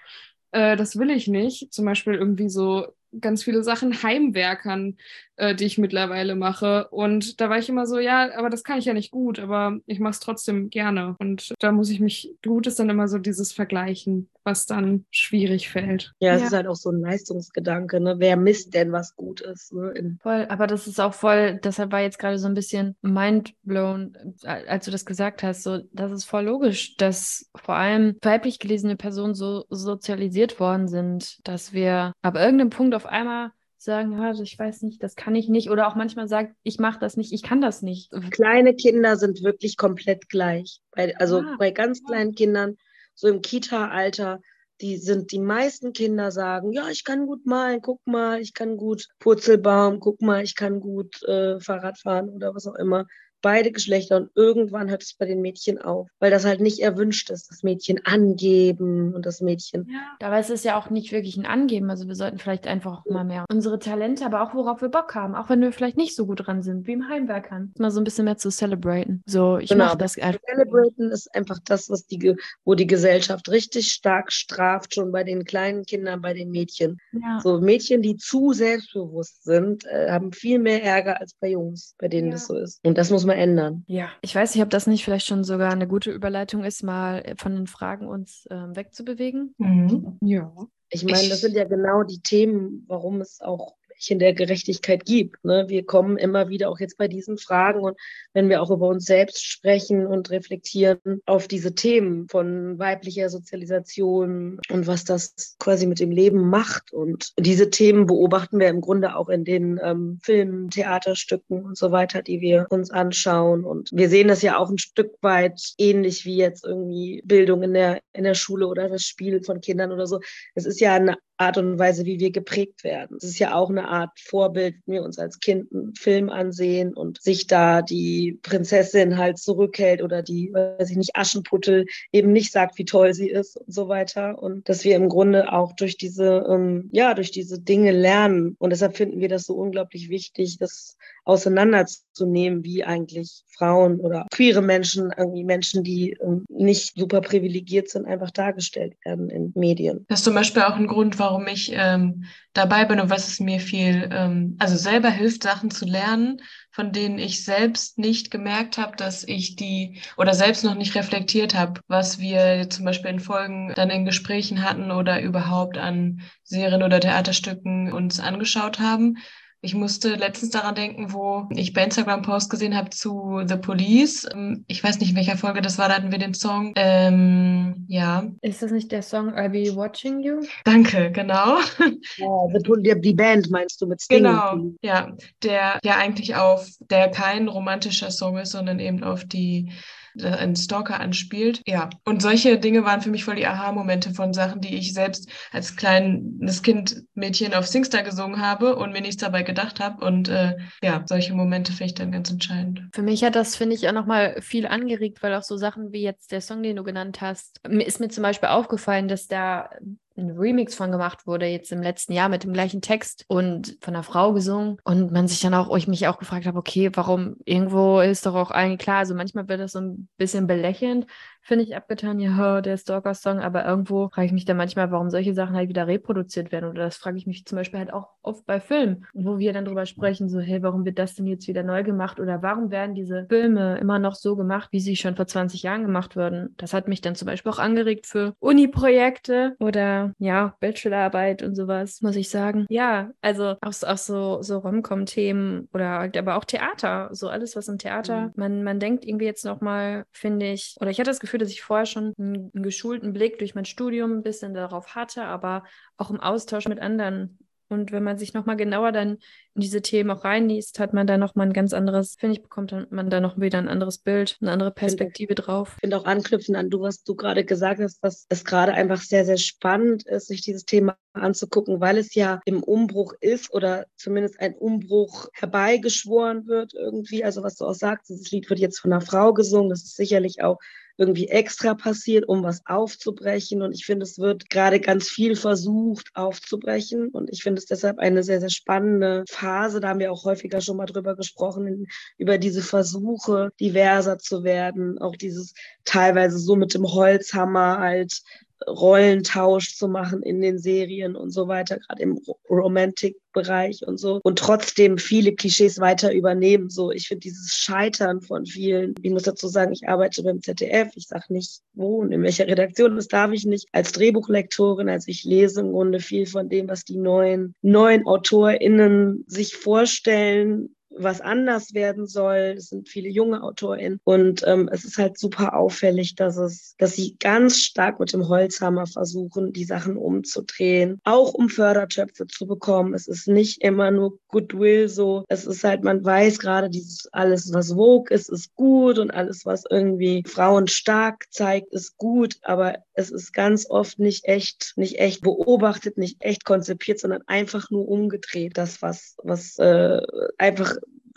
Äh, das will ich nicht. Zum Beispiel irgendwie so ganz viele Sachen Heimwerkern, äh, die ich mittlerweile mache. Und da war ich immer so, ja, aber das kann ich ja nicht gut, aber ich mache es trotzdem gerne. Und da muss ich mich, gut ist dann immer so dieses Vergleichen, was dann schwierig fällt. Ja, es Ja. ist halt auch so ein Leistungsgedanke, ne? Wer misst denn, was gut ist? Ne? In, Voll, aber das ist auch voll, deshalb war jetzt gerade so ein bisschen mind blown, äh, als du das gesagt hast. So, das ist voll logisch, dass vor allem weiblich gelesene Personen so sozialisiert worden sind, dass wir ab irgendeinem Punkt auf einmal sagen, ja, ich weiß nicht, das kann ich nicht. Oder auch manchmal sagen, ich mache das nicht, ich kann das nicht. kleine Kinder sind wirklich komplett gleich. Bei, also Ah, bei ganz kleinen Kindern, so im Kita-Alter, die sind, die meisten Kinder sagen, ja, ich kann gut malen, guck mal, ich kann gut Purzelbaum, guck mal, ich kann gut äh, Fahrrad fahren oder was auch immer. Beide Geschlechter und irgendwann hört es bei den Mädchen auf, weil das halt nicht erwünscht ist, das Mädchen angeben und das Mädchen. Dabei ist es ja auch nicht wirklich ein Angeben. Also wir sollten vielleicht einfach auch mal mehr unsere Talente, aber auch worauf wir Bock haben, auch wenn wir vielleicht nicht so gut dran sind, wie im Heimwerkern. Mal so ein bisschen mehr zu celebraten. So, ich Genau, mache das einfach. Celebraten ist einfach das, was die, wo die Gesellschaft richtig stark straft, schon bei den kleinen Kindern, bei den Mädchen. Ja. So Mädchen, die zu selbstbewusst sind, äh, haben viel mehr Ärger als bei Jungs, bei denen Ja. das so ist. Und das muss man ändern. Ja, ich weiß nicht, ob das nicht vielleicht schon sogar eine gute Überleitung ist, mal äh, von den Fragen uns ähm, wegzubewegen. Mhm. Ja. Ich meine, das sind ja genau die Themen, warum es auch in der Gerechtigkeit gibt. Ne? Wir kommen immer wieder auch jetzt bei diesen Fragen und wenn wir auch über uns selbst sprechen und reflektieren auf diese Themen von weiblicher Sozialisation und was das quasi mit dem Leben macht. Und diese Themen beobachten wir im Grunde auch in den ähm, Filmen, Theaterstücken und so weiter, die wir uns anschauen. Und wir sehen das ja auch ein Stück weit ähnlich wie jetzt irgendwie Bildung in der, in der Schule oder das Spiel von Kindern oder so. Es ist ja eine Art und Weise, wie wir geprägt werden. Es ist ja auch eine Art Vorbild, wenn wir uns als Kind einen Film ansehen und sich da die Prinzessin halt zurückhält oder die, weiß ich nicht, Aschenputtel eben nicht sagt, wie toll sie ist und so weiter. Und dass wir im Grunde auch durch diese, ähm, ja, durch diese Dinge lernen. Und deshalb finden wir das so unglaublich wichtig, das auseinanderzunehmen, wie eigentlich Frauen oder queere Menschen, irgendwie Menschen, die ähm, nicht super privilegiert sind, einfach dargestellt werden in Medien. Das ist zum Beispiel auch ein Grund, warum ich ähm, dabei bin und was es mir viel, ähm, also selber hilft, Sachen zu lernen, von denen ich selbst nicht gemerkt habe, dass ich die oder selbst noch nicht reflektiert habe, was wir zum Beispiel in Folgen dann in Gesprächen hatten oder überhaupt an Serien oder Theaterstücken uns angeschaut haben. Ich musste letztens daran denken, wo ich bei Instagram Post gesehen habe zu The Police. Ähm, Ich weiß nicht, in welcher Folge das war, da hatten wir den Song. Ähm, ja, Ist das nicht der Song I'll Be Watching You? danke, genau. [LAUGHS] Ja, die Band meinst du mit Sting? Genau, ja, der ja eigentlich auf, der kein romantischer Song ist, sondern eben auf die äh, einen Stalker anspielt. Ja, und solche Dinge waren für mich voll die Aha-Momente von Sachen, die ich selbst als kleines Kind Mädchen auf Singstar gesungen habe und mir nichts dabei gedacht habe. Und äh, ja, solche Momente finde ich dann ganz entscheidend. Für mich hat das, finde ich, auch nochmal viel angeregt, weil auch so Sachen wie jetzt der Song, den du genannt hast, ist mir zum Beispiel aufgefallen, dass da ein Remix von gemacht wurde, jetzt im letzten Jahr mit dem gleichen Text und von einer Frau gesungen. Und man sich dann auch, ich mich auch gefragt habe, okay, warum irgendwo ist doch auch eigentlich klar, also manchmal wird das so ein bisschen belächelnd, finde ich, abgetan, ja, der Stalker-Song, aber irgendwo frage ich mich dann manchmal, warum solche Sachen halt wieder reproduziert werden. Oder das frage ich mich zum Beispiel halt auch oft bei Filmen, wo wir dann drüber sprechen, so, hey, warum wird das denn jetzt wieder neu gemacht? Oder warum werden diese Filme immer noch so gemacht, wie sie schon vor 20 Jahren gemacht wurden? Das hat mich dann zum Beispiel auch angeregt für Uni-Projekte oder ja, Bachelorarbeit und sowas, muss ich sagen. Ja, also auch, so- auch so, so Rom-Com-Themen oder halt aber auch Theater, so alles, was im Theater, Mhm. man, man denkt irgendwie jetzt nochmal, finde ich, oder ich hatte das Gefühl, dass ich vorher schon einen, einen geschulten Blick durch mein Studium ein bisschen darauf hatte, aber auch im Austausch mit anderen Und wenn man sich nochmal genauer dann in diese Themen auch reinliest, hat man da nochmal ein ganz anderes, finde ich, bekommt man da noch wieder ein anderes Bild, eine andere Perspektive finde, drauf. Ich finde auch anknüpfen an du, was du gerade gesagt hast, dass es gerade einfach sehr, sehr spannend ist, sich dieses Thema anzugucken, weil es ja im Umbruch ist oder zumindest ein Umbruch herbeigeschworen wird irgendwie. Also was du auch sagst, dieses Lied wird jetzt von einer Frau gesungen, das ist sicherlich auch irgendwie extra passiert, um was aufzubrechen. Und ich finde, es wird gerade ganz viel versucht aufzubrechen. Und ich finde es deshalb eine sehr, sehr spannende Phase. Da haben wir auch häufiger schon mal drüber gesprochen, über diese Versuche, diverser zu werden. Auch dieses teilweise so mit dem Holzhammer halt Rollentausch zu machen in den Serien und so weiter, gerade im Romantic-Bereich und so. Und trotzdem viele Klischees weiter übernehmen. So, ich finde dieses Scheitern von vielen, ich muss dazu sagen, ich arbeite beim ZDF, ich sage nicht wo und in welcher Redaktion, das darf ich nicht. Als Drehbuchlektorin, also ich lese im Grunde viel von dem, was die neuen, neuen AutorInnen sich vorstellen, was anders werden soll. Es sind viele junge AutorInnen und ähm, es ist halt super auffällig, dass es, dass sie ganz stark mit dem Holzhammer versuchen, die Sachen umzudrehen, auch um Fördertöpfe zu bekommen. Es ist nicht immer nur Goodwill so. Es ist halt, man weiß gerade, dieses alles, was Vogue ist, ist gut und alles, was irgendwie Frauen stark zeigt, ist gut, aber es ist ganz oft nicht echt, nicht echt beobachtet, nicht echt konzipiert, sondern einfach nur umgedreht. Das, was, was äh, einfach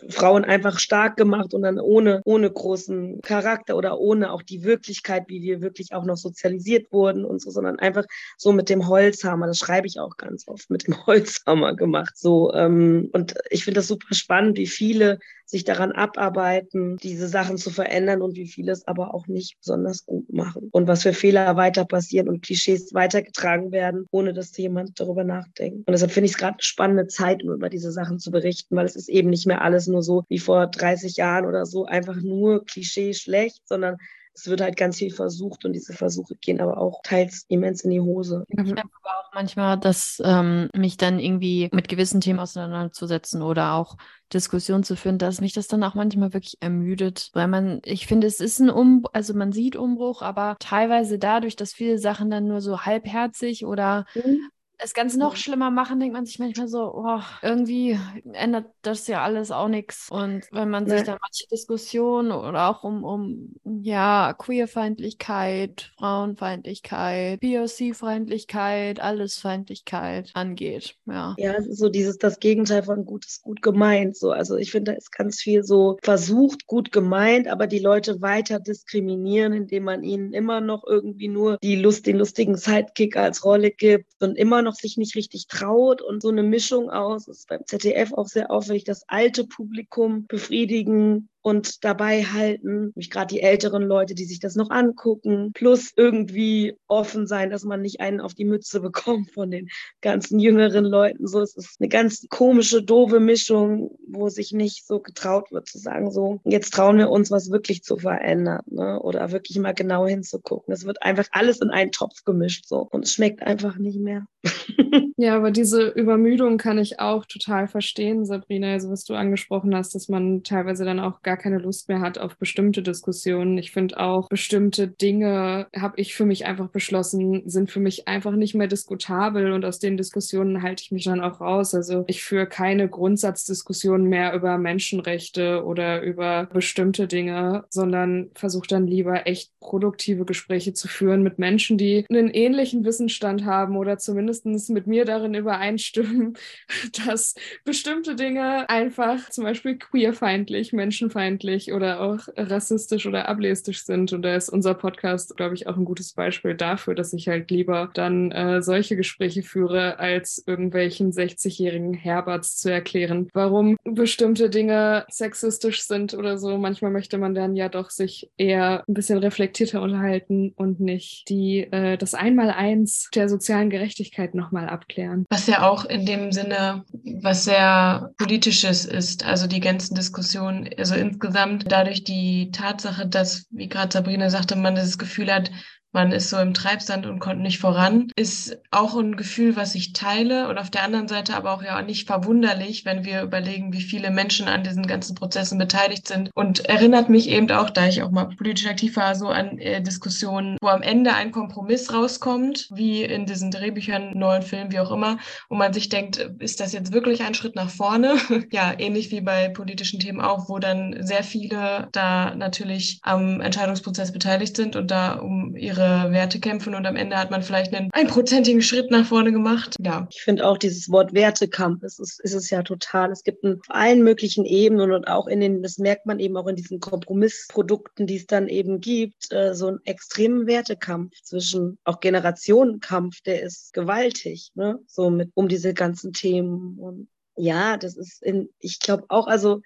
Frauen einfach stark gemacht und dann ohne, ohne großen Charakter oder ohne auch die Wirklichkeit, wie wir wirklich auch noch sozialisiert wurden und so, sondern einfach so mit dem Holzhammer, das schreibe ich auch ganz oft, mit dem [LAUGHS] Holzhammer gemacht. So, ähm, und ich finde das super spannend, wie viele sich daran abarbeiten, diese Sachen zu verändern und wie viele es aber auch nicht besonders gut machen. Und was für Fehler weiter passieren und Klischees weitergetragen werden, ohne dass jemand darüber nachdenkt. Und deshalb finde ich es gerade eine spannende Zeit, um über diese Sachen zu berichten, weil es ist eben nicht mehr alles nur so wie vor 30 Jahren oder so, einfach nur Klischee schlecht, sondern es wird halt ganz viel versucht und diese Versuche gehen aber auch teils immens in die Hose. Ich habe aber auch manchmal, dass ähm, mich dann irgendwie mit gewissen Themen auseinanderzusetzen oder auch Diskussionen zu führen, dass mich das dann auch manchmal wirklich ermüdet, weil man, ich finde, es ist ein Umbruch, also man sieht Umbruch, aber teilweise dadurch, dass viele Sachen dann nur so halbherzig oder mhm das Ganze noch schlimmer machen, denkt man sich manchmal so, oh, irgendwie ändert das ja alles auch nichts. Und wenn man sich ja. dann manche Diskussionen oder auch um, um ja, Queerfeindlichkeit, Frauenfeindlichkeit, POC-Feindlichkeit, Allesfeindlichkeit angeht, ja. Ja, so dieses, das Gegenteil von gut ist gut gemeint. So, also ich finde, da ist ganz viel so versucht, gut gemeint, aber die Leute weiter diskriminieren, indem man ihnen immer noch irgendwie nur die Lust, den lustigen Sidekick als Rolle gibt und immer noch noch sich nicht richtig traut und so eine Mischung aus, ist beim ZDF auch sehr auffällig, das alte Publikum befriedigen und dabei halten, mich gerade die älteren Leute, die sich das noch angucken, plus irgendwie offen sein, dass man nicht einen auf die Mütze bekommt von den ganzen jüngeren Leuten. So, es ist eine ganz komische, doofe Mischung, wo sich nicht so getraut wird zu sagen, so, jetzt trauen wir uns, was wirklich zu verändern, ne? oder wirklich mal genau hinzugucken. Es wird einfach alles in einen Topf gemischt, so, und es schmeckt einfach nicht mehr. [LAUGHS] ja, aber diese Übermüdung kann ich auch total verstehen, Sabrina, also was du angesprochen hast, dass man teilweise dann auch gar gar keine Lust mehr hat auf bestimmte Diskussionen. Ich finde auch, bestimmte Dinge habe ich für mich einfach beschlossen, sind für mich einfach nicht mehr diskutabel und aus den Diskussionen halte ich mich dann auch raus. Also ich führe keine Grundsatzdiskussionen mehr über Menschenrechte oder über bestimmte Dinge, sondern versuche dann lieber echt produktive Gespräche zu führen mit Menschen, die einen ähnlichen Wissensstand haben oder zumindest mit mir darin übereinstimmen, [LAUGHS] dass bestimmte Dinge einfach zum Beispiel queerfeindlich, menschenfeindlich fremdenfeindlich oder auch rassistisch oder ableistisch sind. Und da ist unser Podcast, glaube ich, auch ein gutes Beispiel dafür, dass ich halt lieber dann äh, solche Gespräche führe, als irgendwelchen 60-jährigen Herberts zu erklären, warum bestimmte Dinge sexistisch sind oder so. Manchmal möchte man dann ja doch sich eher ein bisschen reflektierter unterhalten und nicht die äh, das Einmaleins der sozialen Gerechtigkeit nochmal abklären. Was ja auch in dem Sinne was sehr politisches ist, also die ganzen Diskussionen, also in insgesamt dadurch die Tatsache, dass, wie gerade Sabrina sagte, man das Gefühl hat, man ist so im Treibsand und kommt nicht voran, ist auch ein Gefühl, was ich teile und auf der anderen Seite aber auch ja nicht verwunderlich, wenn wir überlegen, wie viele Menschen an diesen ganzen Prozessen beteiligt sind und erinnert mich eben auch, da ich auch mal politisch aktiv war, so an äh, Diskussionen, wo am Ende ein Kompromiss rauskommt, wie in diesen Drehbüchern, neuen Filmen, wie auch immer, wo man sich denkt, ist das jetzt wirklich ein Schritt nach vorne? [LAUGHS] ja, ähnlich wie bei politischen Themen auch, wo dann sehr viele da natürlich am Entscheidungsprozess beteiligt sind und da um ihre Werte kämpfen und am Ende hat man vielleicht einen einprozentigen Schritt nach vorne gemacht. Ja. Ich finde auch dieses Wort Wertekampf, es ist, ist es ja total. Es gibt auf allen möglichen Ebenen und auch in den, das merkt man eben auch in diesen Kompromissprodukten, die es dann eben gibt, äh, so einen extremen Wertekampf zwischen auch Generationenkampf, der ist gewaltig, ne? So mit um diese ganzen Themen. Und ja, das ist in, ich glaube auch, also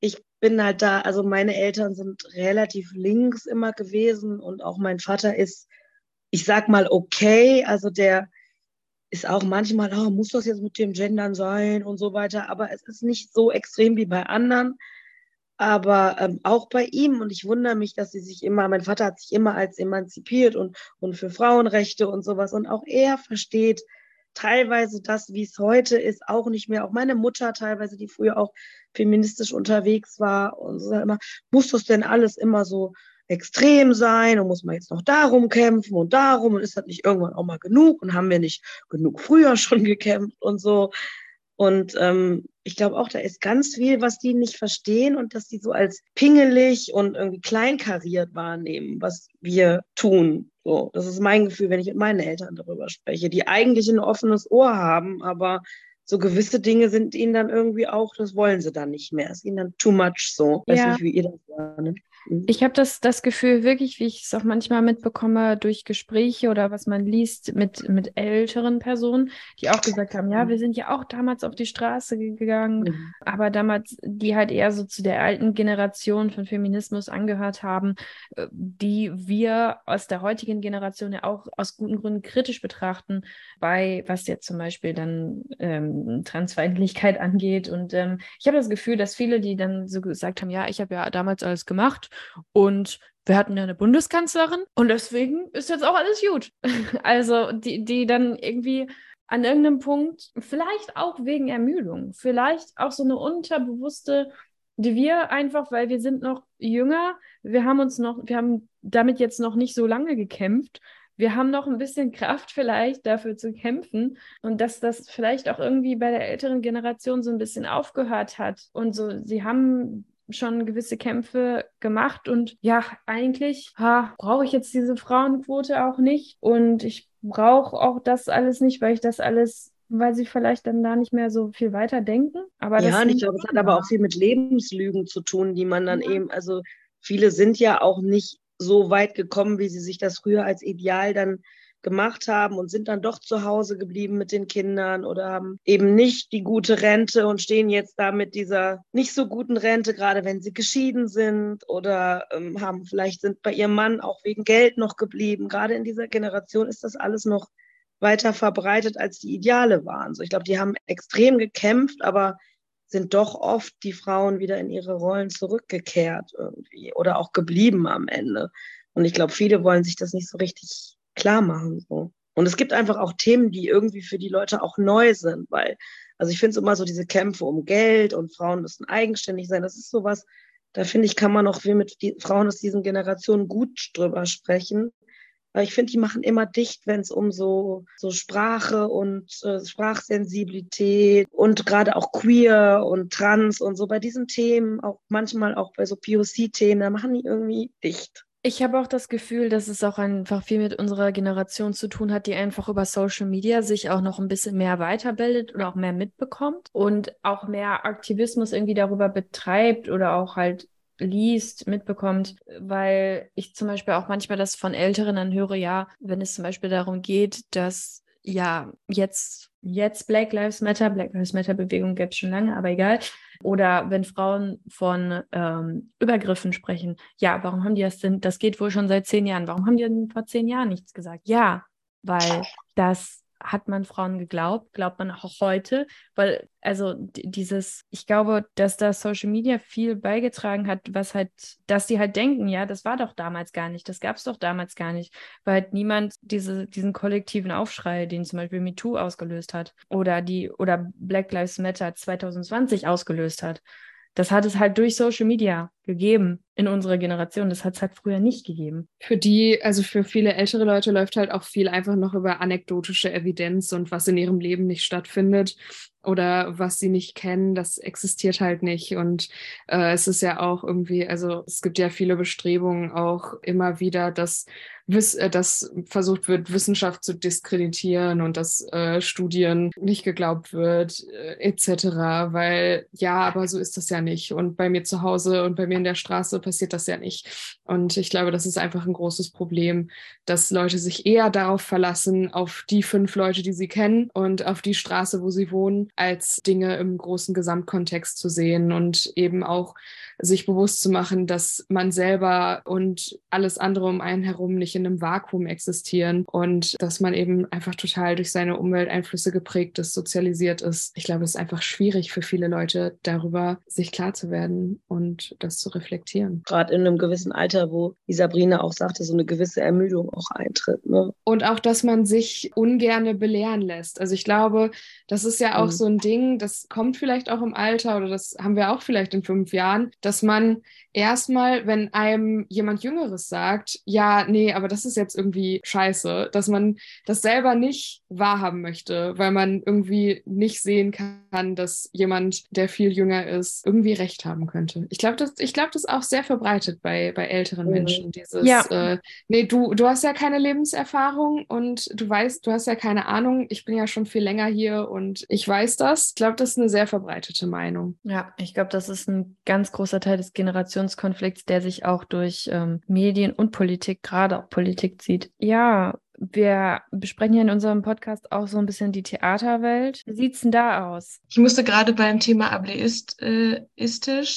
ich bin halt da, also meine Eltern sind relativ links immer gewesen und auch mein Vater ist, ich sag mal, okay, also der ist auch manchmal, oh, muss das jetzt mit dem Gendern sein und so weiter, aber es ist nicht so extrem wie bei anderen. Aber ähm, auch bei ihm, und ich wundere mich, dass sie sich immer, mein Vater hat sich immer als emanzipiert und, und für Frauenrechte und sowas. Und auch er versteht teilweise das, wie es heute ist, auch nicht mehr. Auch meine Mutter teilweise, die früher auch feministisch unterwegs war und so immer, muss das denn alles immer so extrem sein und muss man jetzt noch darum kämpfen und darum und ist das nicht irgendwann auch mal genug und haben wir nicht genug früher [LAUGHS] schon gekämpft und so. Und ähm, ich glaube auch, da ist ganz viel, was die nicht verstehen und dass die so als pingelig und irgendwie kleinkariert wahrnehmen, was wir tun. So, das ist mein Gefühl, wenn ich mit meinen Eltern darüber spreche, die eigentlich ein offenes Ohr haben, aber so gewisse Dinge sind ihnen dann irgendwie auch, das wollen sie dann nicht mehr. Ist ihnen dann too much so. Weiß Ja. nicht, wie ihr das wahrnimmt. Mhm. Ich habe das, das Gefühl wirklich, wie ich es auch manchmal mitbekomme durch Gespräche oder was man liest mit, mit älteren Personen, die auch gesagt haben, ja, wir sind ja auch damals auf die Straße gegangen, Mhm. aber damals, die halt eher so zu der alten Generation von Feminismus angehört haben, äh, die wir aus der heutigen Generation ja auch aus guten Gründen kritisch betrachten, bei was jetzt zum Beispiel dann ähm, Transfeindlichkeit [LAUGHS] angeht. Und ähm, ich habe das Gefühl, dass viele, die dann so gesagt haben, ja, ich habe ja damals alles gemacht und wir hatten ja eine Bundeskanzlerin und deswegen ist jetzt auch alles gut. [LAUGHS] Also die, die dann irgendwie an irgendeinem Punkt, vielleicht auch wegen Ermüdung, vielleicht auch so eine unterbewusste, die wir einfach, weil wir sind noch jünger, wir haben uns noch, wir haben damit jetzt noch nicht so lange gekämpft. Wir haben noch ein bisschen Kraft vielleicht dafür zu kämpfen und dass das vielleicht auch irgendwie bei der älteren Generation so ein bisschen aufgehört hat und so, sie haben schon gewisse Kämpfe gemacht und ja, eigentlich brauche ich jetzt diese Frauenquote auch nicht und ich brauche auch das alles nicht, weil ich das alles, weil sie vielleicht dann da nicht mehr so viel weiter denken. Aber das Ja, ich glaube, es hat aber auch viel mit Lebenslügen zu tun, die man dann Ja. eben, also viele sind ja auch nicht so weit gekommen, wie sie sich das früher als Ideal dann gemacht haben und sind dann doch zu Hause geblieben mit den Kindern oder haben eben nicht die gute Rente und stehen jetzt da mit dieser nicht so guten Rente, gerade wenn sie geschieden sind oder ähm, haben vielleicht sind bei ihrem Mann auch wegen Geld noch geblieben. Gerade in dieser Generation ist das alles noch weiter verbreitet, als die Ideale waren. So, ich glaube, die haben extrem gekämpft, aber sind doch oft die Frauen wieder in ihre Rollen zurückgekehrt irgendwie oder auch geblieben am Ende. Und ich glaube, viele wollen sich das nicht so richtig klar machen. So. Und es gibt einfach auch Themen, die irgendwie für die Leute auch neu sind, weil, also ich finde es immer so diese Kämpfe um Geld und Frauen müssen eigenständig sein. Das ist sowas, da finde ich, kann man auch viel mit die Frauen aus diesen Generationen gut drüber sprechen. Weil ich finde, die machen immer dicht, wenn es um so, so Sprache und äh, Sprachsensibilität und gerade auch queer und trans und so bei diesen Themen, auch manchmal auch bei so POC-Themen, da machen die irgendwie dicht. Ich habe auch das Gefühl, dass es auch einfach viel mit unserer Generation zu tun hat, die einfach über Social Media sich auch noch ein bisschen mehr weiterbildet oder auch mehr mitbekommt und auch mehr Aktivismus irgendwie darüber betreibt oder auch halt liest, mitbekommt, weil ich zum Beispiel auch manchmal das von Älteren dann höre, ja, wenn es zum Beispiel darum geht, dass ja jetzt, jetzt Black Lives Matter, Black Lives Matter Bewegung gäbe es schon lange, aber egal. Oder wenn Frauen von ähm, Übergriffen sprechen, ja, warum haben die das denn? Das geht wohl schon seit zehn Jahren. Warum haben die denn vor zehn Jahren nichts gesagt? Ja, weil das hat man Frauen geglaubt, glaubt man auch heute, weil also dieses, ich glaube, dass da Social Media viel beigetragen hat, was halt, dass die halt denken, ja, das war doch damals gar nicht, das gab es doch damals gar nicht, weil halt niemand diese, diesen kollektiven Aufschrei, den zum Beispiel MeToo ausgelöst hat oder die oder Black Lives Matter 2020 ausgelöst hat. Das hat es halt durch Social Media gegeben in unserer Generation. Das hat es halt früher nicht gegeben. Für die, also für viele ältere Leute läuft halt auch viel einfach noch über anekdotische Evidenz und was in ihrem Leben nicht stattfindet oder was sie nicht kennen, das existiert halt nicht. Und äh, es ist ja auch irgendwie, also es gibt ja viele Bestrebungen auch immer wieder, dass, Wiss, äh, dass versucht wird, Wissenschaft zu diskreditieren und dass äh, Studien nicht geglaubt wird, äh, etc. Weil ja, aber so ist das ja nicht. Und bei mir zu Hause und bei mir in der Straße passiert das ja nicht. Und ich glaube, das ist einfach ein großes Problem, dass Leute sich eher darauf verlassen, auf die fünf Leute, die sie kennen und auf die Straße, wo sie wohnen, als Dinge im großen Gesamtkontext zu sehen und eben auch sich bewusst zu machen, dass man selber und alles andere um einen herum nicht in einem Vakuum existieren und dass man eben einfach total durch seine Umwelteinflüsse geprägt ist, sozialisiert ist. Ich glaube, es ist einfach schwierig für viele Leute, darüber sich klar zu werden und das zu reflektieren. Gerade in einem gewissen Alter, wo die Sabrina auch sagte, so eine gewisse Ermüdung auch eintritt. Ne? Und auch, dass man sich ungerne belehren lässt. Also ich glaube, das ist ja auch mhm. so ein Ding, das kommt vielleicht auch im Alter oder das haben wir auch vielleicht in fünf Jahren, dass man erstmal, wenn einem jemand Jüngeres sagt, ja, nee, aber das ist jetzt irgendwie scheiße, dass man das selber nicht wahrhaben möchte, weil man irgendwie nicht sehen kann, dass jemand, der viel jünger ist, irgendwie recht haben könnte. Ich glaube, das, ich glaube, das ist auch sehr verbreitet bei, bei älteren mhm. Menschen. Dieses, ja. äh, nee, du, du hast ja keine Lebenserfahrung und du weißt, du hast ja keine Ahnung, ich bin ja schon viel länger hier und ich weiß das. Ich glaube, das ist eine sehr verbreitete Meinung. Ja, ich glaube, das ist ein ganz großer Teil des Generationskonflikts, der sich auch durch ähm, Medien und Politik, gerade auch Politik zieht. Ja, wir besprechen hier in unserem Podcast auch so ein bisschen die Theaterwelt. Wie sieht es denn da aus? Ich musste gerade beim Thema Ableistisch,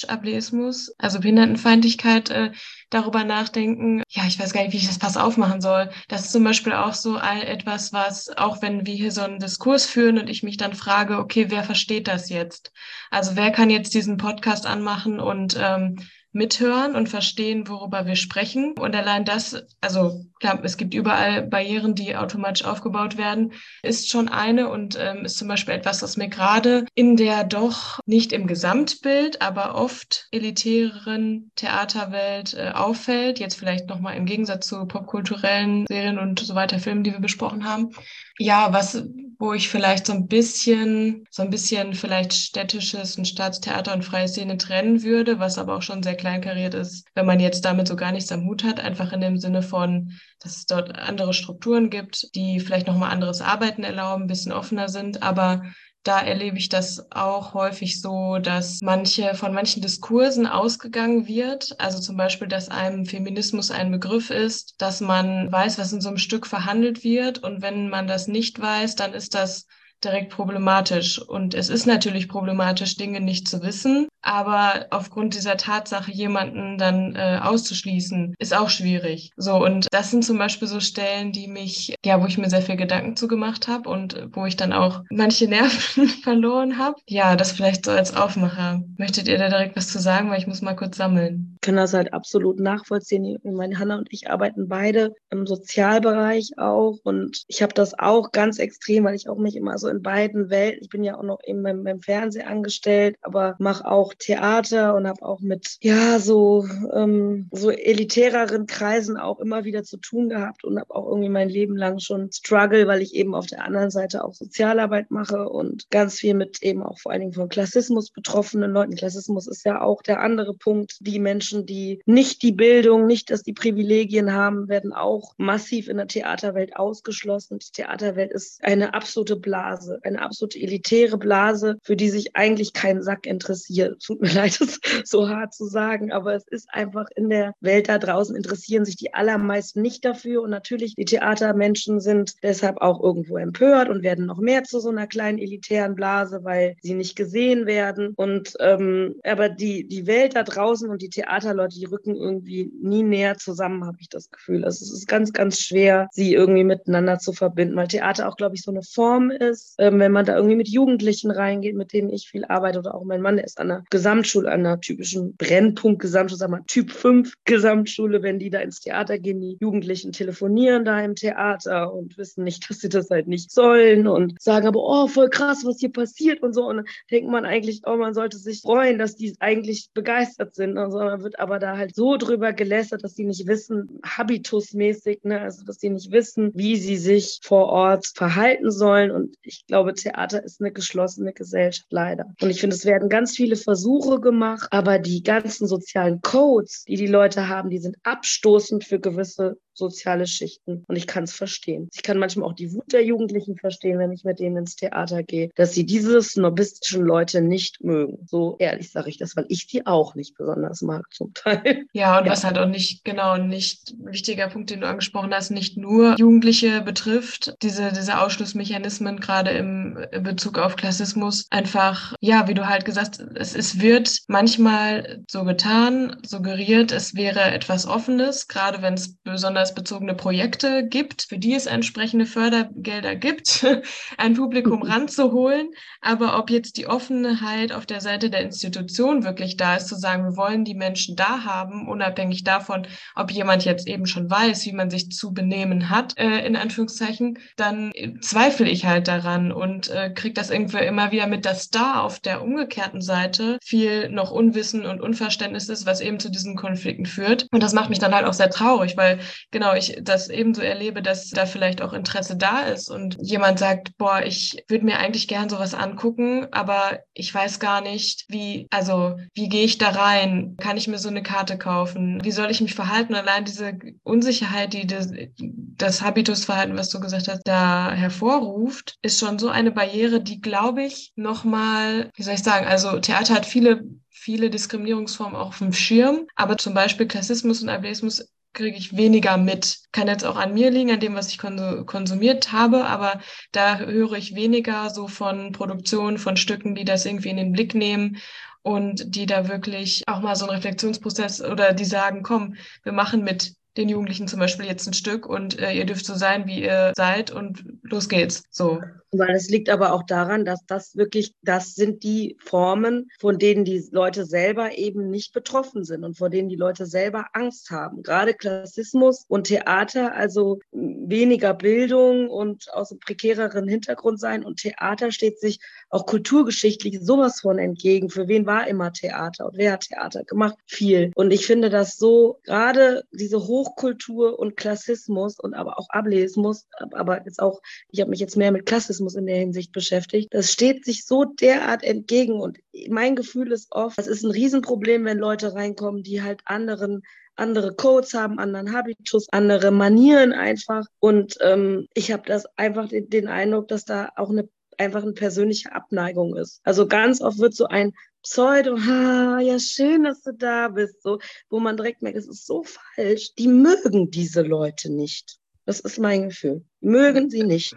äh, Ableismus, also Behindertenfeindlichkeit, äh, darüber nachdenken. Ja, ich weiß gar nicht, wie ich das Pass aufmachen soll. Das ist zum Beispiel auch so all etwas, was, auch wenn wir hier so einen Diskurs führen und ich mich dann frage, okay, wer versteht das jetzt? Also wer kann jetzt diesen Podcast anmachen und ähm, mithören und verstehen, worüber wir sprechen. Und allein das, also klar, es gibt überall Barrieren, die automatisch aufgebaut werden, ist schon eine und ähm, ist zum Beispiel etwas, was mir gerade in der doch nicht im Gesamtbild, aber oft elitäreren Theaterwelt äh, auffällt. Jetzt vielleicht nochmal im Gegensatz zu popkulturellen Serien und so weiter, Filmen, die wir besprochen haben. Ja, was, wo ich vielleicht so ein bisschen, so ein bisschen vielleicht städtisches und Staatstheater und freie Szene trennen würde, was aber auch schon sehr kleinkariert ist, wenn man jetzt damit so gar nichts am Hut hat, einfach in dem Sinne von, dass es dort andere Strukturen gibt, die vielleicht nochmal anderes Arbeiten erlauben, ein bisschen offener sind, aber da erlebe ich das auch häufig so, dass manche von manchen Diskursen ausgegangen wird. Also zum Beispiel, dass einem Feminismus ein Begriff ist, dass man weiß, was in so einem Stück verhandelt wird. Und wenn man das nicht weiß, dann ist das direkt problematisch. Und es ist natürlich problematisch, Dinge nicht zu wissen. Aber aufgrund dieser Tatsache jemanden dann äh, auszuschließen, ist auch schwierig. So, und das sind zum Beispiel so Stellen, die mich, ja, wo ich mir sehr viel Gedanken zugemacht habe und wo ich dann auch manche Nerven [LAUGHS] verloren habe. Ja, das vielleicht so als Aufmacher. Möchtet ihr da direkt was zu sagen, weil ich muss mal kurz sammeln. Ich kann das halt absolut nachvollziehen. Meine Hanna und ich arbeiten beide im Sozialbereich auch und ich habe das auch ganz extrem, weil ich auch mich immer so in beiden Welten, ich bin ja auch noch eben beim, beim Fernsehen angestellt, aber mache auch Theater und habe auch mit ja so ähm, so elitäreren Kreisen auch immer wieder zu tun gehabt und habe auch irgendwie mein Leben lang schon Struggle, weil ich eben auf der anderen Seite auch Sozialarbeit mache und ganz viel mit eben auch vor allen Dingen von Klassismus betroffenen Leuten. Klassismus ist ja auch der andere Punkt. Die Menschen, die nicht die Bildung, nicht dass die Privilegien haben, werden auch massiv in der Theaterwelt ausgeschlossen. Die Theaterwelt ist eine absolute Blase, eine absolute elitäre Blase, für die sich eigentlich kein Sack interessiert tut mir [LAUGHS] leid, es so hart zu sagen, aber es ist einfach in der Welt da draußen interessieren sich die allermeisten nicht dafür und natürlich die Theatermenschen sind deshalb auch irgendwo empört und werden noch mehr zu so einer kleinen elitären Blase, weil sie nicht gesehen werden und ähm, aber die die Welt da draußen und die Theater Theaterleute, die rücken irgendwie nie näher zusammen, habe ich das Gefühl. Also es ist ganz, ganz schwer, sie irgendwie miteinander zu verbinden, weil Theater auch, glaube ich, so eine Form ist. Ähm, wenn man da irgendwie mit Jugendlichen reingeht, mit denen ich viel arbeite oder auch mein Mann, der ist an einer Gesamtschule, an einer typischen Brennpunkt-Gesamtschule, sag mal Typ 5 Gesamtschule, wenn die da ins Theater gehen, die Jugendlichen telefonieren da im Theater und wissen nicht, [LAUGHS] dass sie das halt nicht sollen und sagen aber, oh, voll krass, was hier passiert und so. Und dann denkt man eigentlich, oh, man sollte sich freuen, dass die eigentlich begeistert sind. Und so. Man wird aber da halt so drüber gelästert, dass die nicht wissen, habitusmäßig, ne, also dass die nicht wissen, wie sie sich vor Ort verhalten sollen. Und ich glaube, Theater ist eine geschlossene Gesellschaft, leider. Und ich finde, es werden ganz viele Versuche gemacht, aber die ganzen sozialen Codes, die die Leute haben, die sind abstoßend für gewisse soziale Schichten. Und ich kann es verstehen. Ich kann manchmal auch die Wut der Jugendlichen verstehen, wenn ich mit denen ins Theater gehe, dass sie diese snobistischen Leute nicht mögen. So ehrlich sage ich das, weil ich die auch nicht besonders mag zum Teil. [LAUGHS] Ja, und ja. was halt auch nicht, genau, nicht wichtiger Punkt, den du angesprochen hast, nicht nur Jugendliche betrifft, diese, diese Ausschlussmechanismen gerade im Bezug auf Klassismus einfach, ja, wie du halt gesagt hast, es, es wird manchmal so getan, suggeriert, es wäre etwas Offenes, gerade wenn es besonders anlassbezogene Projekte gibt, für die es entsprechende Fördergelder gibt, [LAUGHS] ein Publikum ranzuholen. Aber ob jetzt die Offenheit auf der Seite der Institution wirklich da ist, zu sagen, wir wollen die Menschen da haben, unabhängig davon, ob jemand jetzt eben schon weiß, wie man sich zu benehmen hat, äh, in Anführungszeichen, dann zweifle ich halt daran und äh, kriege das irgendwie immer wieder mit, dass da auf der umgekehrten Seite viel noch Unwissen und Unverständnis ist, was eben zu diesen Konflikten führt. Und das macht mich dann halt auch sehr traurig, weil genau, ich das ebenso erlebe, dass da vielleicht auch Interesse da ist und jemand sagt, boah, ich würde mir eigentlich gern sowas angucken, aber ich weiß gar nicht, wie, also wie gehe ich da rein? Kann ich mir so eine Karte kaufen? Wie soll ich mich verhalten? Allein diese Unsicherheit, die das, das Habitusverhalten, was du gesagt hast, da hervorruft, ist schon so eine Barriere, die, glaube ich, nochmal, wie soll ich sagen, also Theater hat viele viele Diskriminierungsformen auch dem Schirm, aber zum Beispiel Klassismus und Ableismus kriege ich weniger mit. Kann jetzt auch an mir liegen, an dem, was ich konsumiert habe, aber da höre ich weniger so von Produktionen, von Stücken, die das irgendwie in den Blick nehmen und die da wirklich auch mal so einen Reflexionsprozess oder die sagen, komm, wir machen mit den Jugendlichen zum Beispiel jetzt ein Stück und äh, ihr dürft so sein, wie ihr seid und los geht's. So. Weil es liegt aber auch daran, dass das wirklich, das sind die Formen, von denen die Leute selber eben nicht betroffen sind und vor denen die Leute selber Angst haben. Gerade Klassismus und Theater, also weniger Bildung und aus einem prekäreren Hintergrund sein und Theater steht sich auch kulturgeschichtlich sowas von entgegen. Für wen war immer Theater und wer hat Theater gemacht? Viel. Und ich finde das so, gerade diese Hochkultur und Klassismus und aber auch Ableismus, aber jetzt auch, ich habe mich jetzt mehr mit Klassismus Rassismus in der Hinsicht beschäftigt. Das steht sich so derart entgegen und mein Gefühl ist oft, es ist ein Riesenproblem, wenn Leute reinkommen, die halt anderen andere Codes haben, anderen Habitus, andere Manieren einfach. Und ähm, ich habe das einfach den, den Eindruck, dass da auch eine einfach eine persönliche Abneigung ist. Also ganz oft wird so ein Pseudo, ja schön, dass du da bist, so, wo man direkt merkt, es ist so falsch. Die mögen diese Leute nicht. Das ist mein Gefühl. Mögen sie nicht.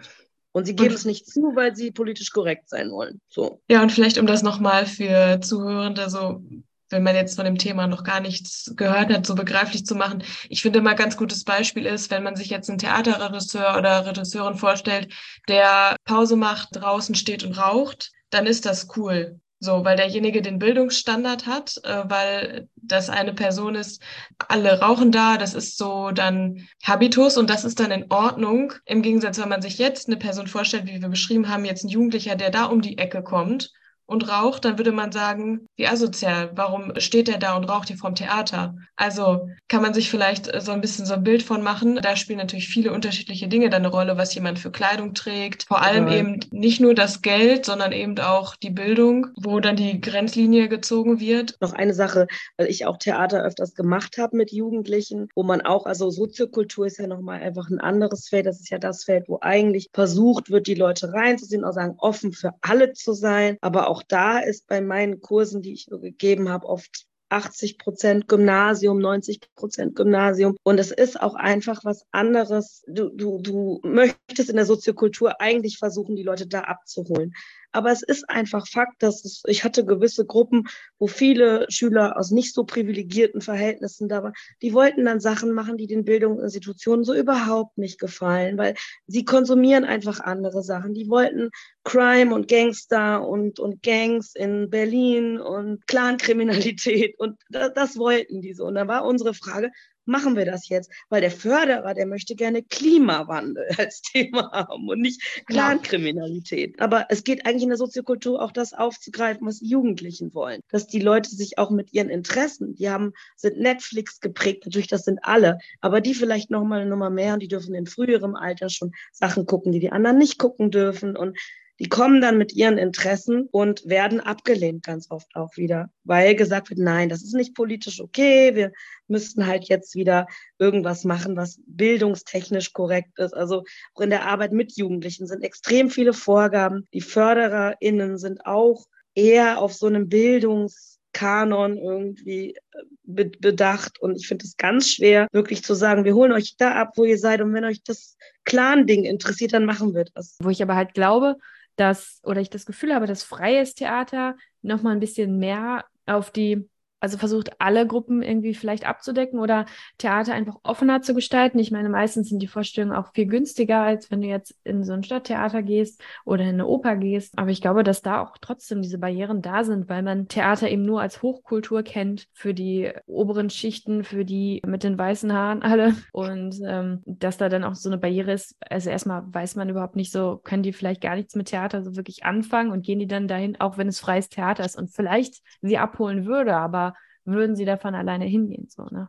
Und sie geben und, es nicht zu, weil sie politisch korrekt sein wollen. So. Ja, und vielleicht, um das nochmal für Zuhörende so wenn man jetzt von dem Thema noch gar nichts gehört hat, so begreiflich zu machen. Ich finde immer ganz gutes Beispiel ist, wenn man sich jetzt einen Theaterregisseur oder Regisseurin vorstellt, der Pause macht, draußen steht und raucht, dann ist das cool. So, weil derjenige den Bildungsstandard hat, äh, weil das eine Person ist, alle rauchen da, das ist so dann Habitus und das ist dann in Ordnung. Im Gegensatz, wenn man sich jetzt eine Person vorstellt, wie wir beschrieben haben, jetzt ein Jugendlicher, der da um die Ecke kommt und raucht, dann würde man sagen, wie asozial, warum steht er da und raucht hier vorm Theater? Also kann man sich vielleicht so ein bisschen so ein Bild von machen. Da spielen natürlich viele unterschiedliche Dinge dann eine Rolle, was jemand für Kleidung trägt. Vor allem ja. eben nicht nur das Geld, sondern eben auch die Bildung, wo dann die Grenzlinie gezogen wird. Noch eine Sache, weil ich auch Theater öfters gemacht habe mit Jugendlichen, wo man auch, also Soziokultur ist ja nochmal einfach ein anderes Feld. Das ist ja das Feld, wo eigentlich versucht wird, die Leute reinzuziehen, auch sagen, offen für alle zu sein, aber auch auch da ist bei meinen Kursen, die ich gegeben habe, oft 80 Prozent Gymnasium, 90 Prozent Gymnasium. Und es ist auch einfach was anderes. Du, du, du möchtest in der Soziokultur eigentlich versuchen, die Leute da abzuholen. Aber es ist einfach Fakt, dass es, ich hatte gewisse Gruppen, wo viele Schüler aus nicht so privilegierten Verhältnissen da waren, die wollten dann Sachen machen, die den Bildungsinstitutionen so überhaupt nicht gefallen, weil sie konsumieren einfach andere Sachen. Die wollten Crime und Gangster und, und Gangs in Berlin und Clankriminalität und das, das wollten die so. Und da war unsere Frage, machen wir das jetzt? Weil der Förderer, der möchte gerne Klimawandel [LAUGHS] als Thema haben und nicht Clankriminalität. Aber es geht eigentlich in der Soziokultur auch das aufzugreifen, was die Jugendlichen wollen. Dass die Leute sich auch mit ihren Interessen, die haben, sind Netflix geprägt, natürlich, das sind alle, aber die vielleicht noch mal eine Nummer mehr und die dürfen in früherem Alter schon Sachen gucken, die die anderen nicht gucken dürfen und die kommen dann mit ihren Interessen und werden abgelehnt ganz oft auch wieder, weil gesagt wird, nein, das ist nicht politisch okay, wir müssten halt jetzt wieder irgendwas machen, was bildungstechnisch korrekt ist. Also auch in der Arbeit mit Jugendlichen sind extrem viele Vorgaben. Die FördererInnen sind auch eher auf so einem Bildungskanon irgendwie äh, bedacht. Und ich finde es ganz schwer, wirklich zu sagen, wir holen euch da ab, wo ihr seid. Und wenn euch das Clan-Ding interessiert, dann machen wir das. Wo ich aber halt glaube, dass, oder ich das Gefühl habe, dass freies Theater nochmal ein bisschen mehr auf die also versucht alle Gruppen irgendwie vielleicht abzudecken oder Theater einfach offener zu gestalten. Ich meine, meistens sind die Vorstellungen auch viel günstiger, als wenn du jetzt in so ein Stadttheater gehst oder in eine Oper gehst. Aber ich glaube, dass da auch trotzdem diese Barrieren da sind, weil man Theater eben nur als Hochkultur kennt für die oberen Schichten, für die mit den weißen Haaren alle. Und ähm, dass da dann auch so eine Barriere ist. Also erstmal weiß man überhaupt nicht so, können die vielleicht gar nichts mit Theater so wirklich anfangen und gehen die dann dahin, auch wenn es freies Theater ist und vielleicht sie abholen würde, aber würden sie davon alleine hingehen, so, ne?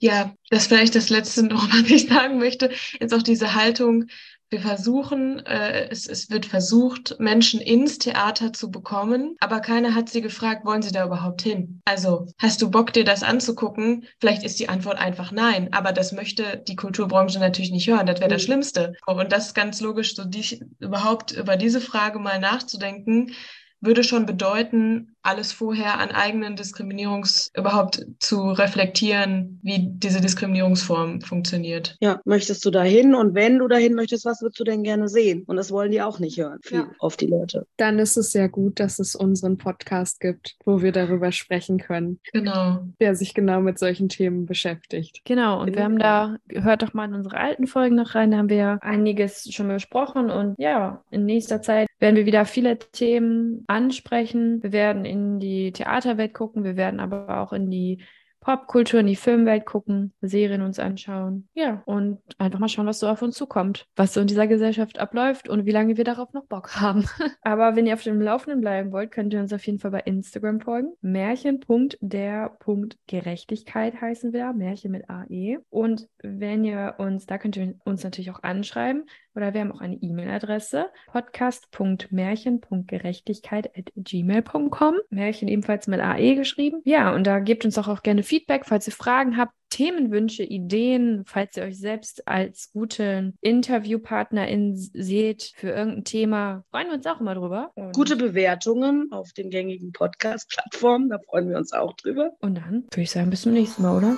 Ja, das ist vielleicht das Letzte noch, [LAUGHS] was ich sagen möchte. Jetzt auch diese Haltung, wir versuchen, äh, es, es wird versucht, Menschen ins Theater zu bekommen, aber keiner hat sie gefragt, wollen sie da überhaupt hin? Also, hast du Bock, dir das anzugucken? Vielleicht ist die Antwort einfach nein, aber das möchte die Kulturbranche natürlich nicht hören. Das wäre das mhm. Schlimmste. Und das ist ganz logisch, so die, überhaupt über diese Frage mal nachzudenken, würde schon bedeuten, alles vorher an eigenen Diskriminierungs überhaupt zu reflektieren, wie diese Diskriminierungsform funktioniert. Ja, möchtest du dahin und wenn du dahin möchtest, was würdest du denn gerne sehen? Und das wollen die auch nicht hören, viel ja. auf die Leute. Dann ist es sehr gut, dass es unseren Podcast gibt, wo wir darüber sprechen können. Genau. Der sich genau mit solchen Themen beschäftigt. Genau, und wir haben da, hört doch mal in unsere alten Folgen noch rein, da haben wir einiges schon besprochen und ja, in nächster Zeit werden wir wieder viele Themen ansprechen. Wir werden in die Theaterwelt gucken, wir werden aber auch in die Popkultur, in die Filmwelt gucken, Serien uns anschauen. Ja, und einfach mal schauen, was so auf uns zukommt, was so in dieser Gesellschaft abläuft und wie lange wir darauf noch Bock haben. [LAUGHS] Aber wenn ihr auf dem Laufenden bleiben wollt, könnt ihr uns auf jeden Fall bei Instagram folgen. Märchen.der.gerechtigkeit heißen wir da, Märchen mit AE. Und wenn ihr uns, da könnt ihr uns natürlich auch anschreiben oder wir haben auch eine E-Mail-Adresse, podcast.märchen.gerechtigkeit.gmail.com. Märchen ebenfalls mit AE geschrieben. Ja, und da gebt uns auch, auch gerne Feedback, falls ihr Fragen habt, Themenwünsche, Ideen, falls ihr euch selbst als guten Interviewpartnerin seht für irgendein Thema, freuen wir uns auch immer drüber. Und Gute Bewertungen auf den gängigen Podcast-Plattformen, da freuen wir uns auch drüber. Und dann würde ich sagen, bis zum nächsten Mal, oder?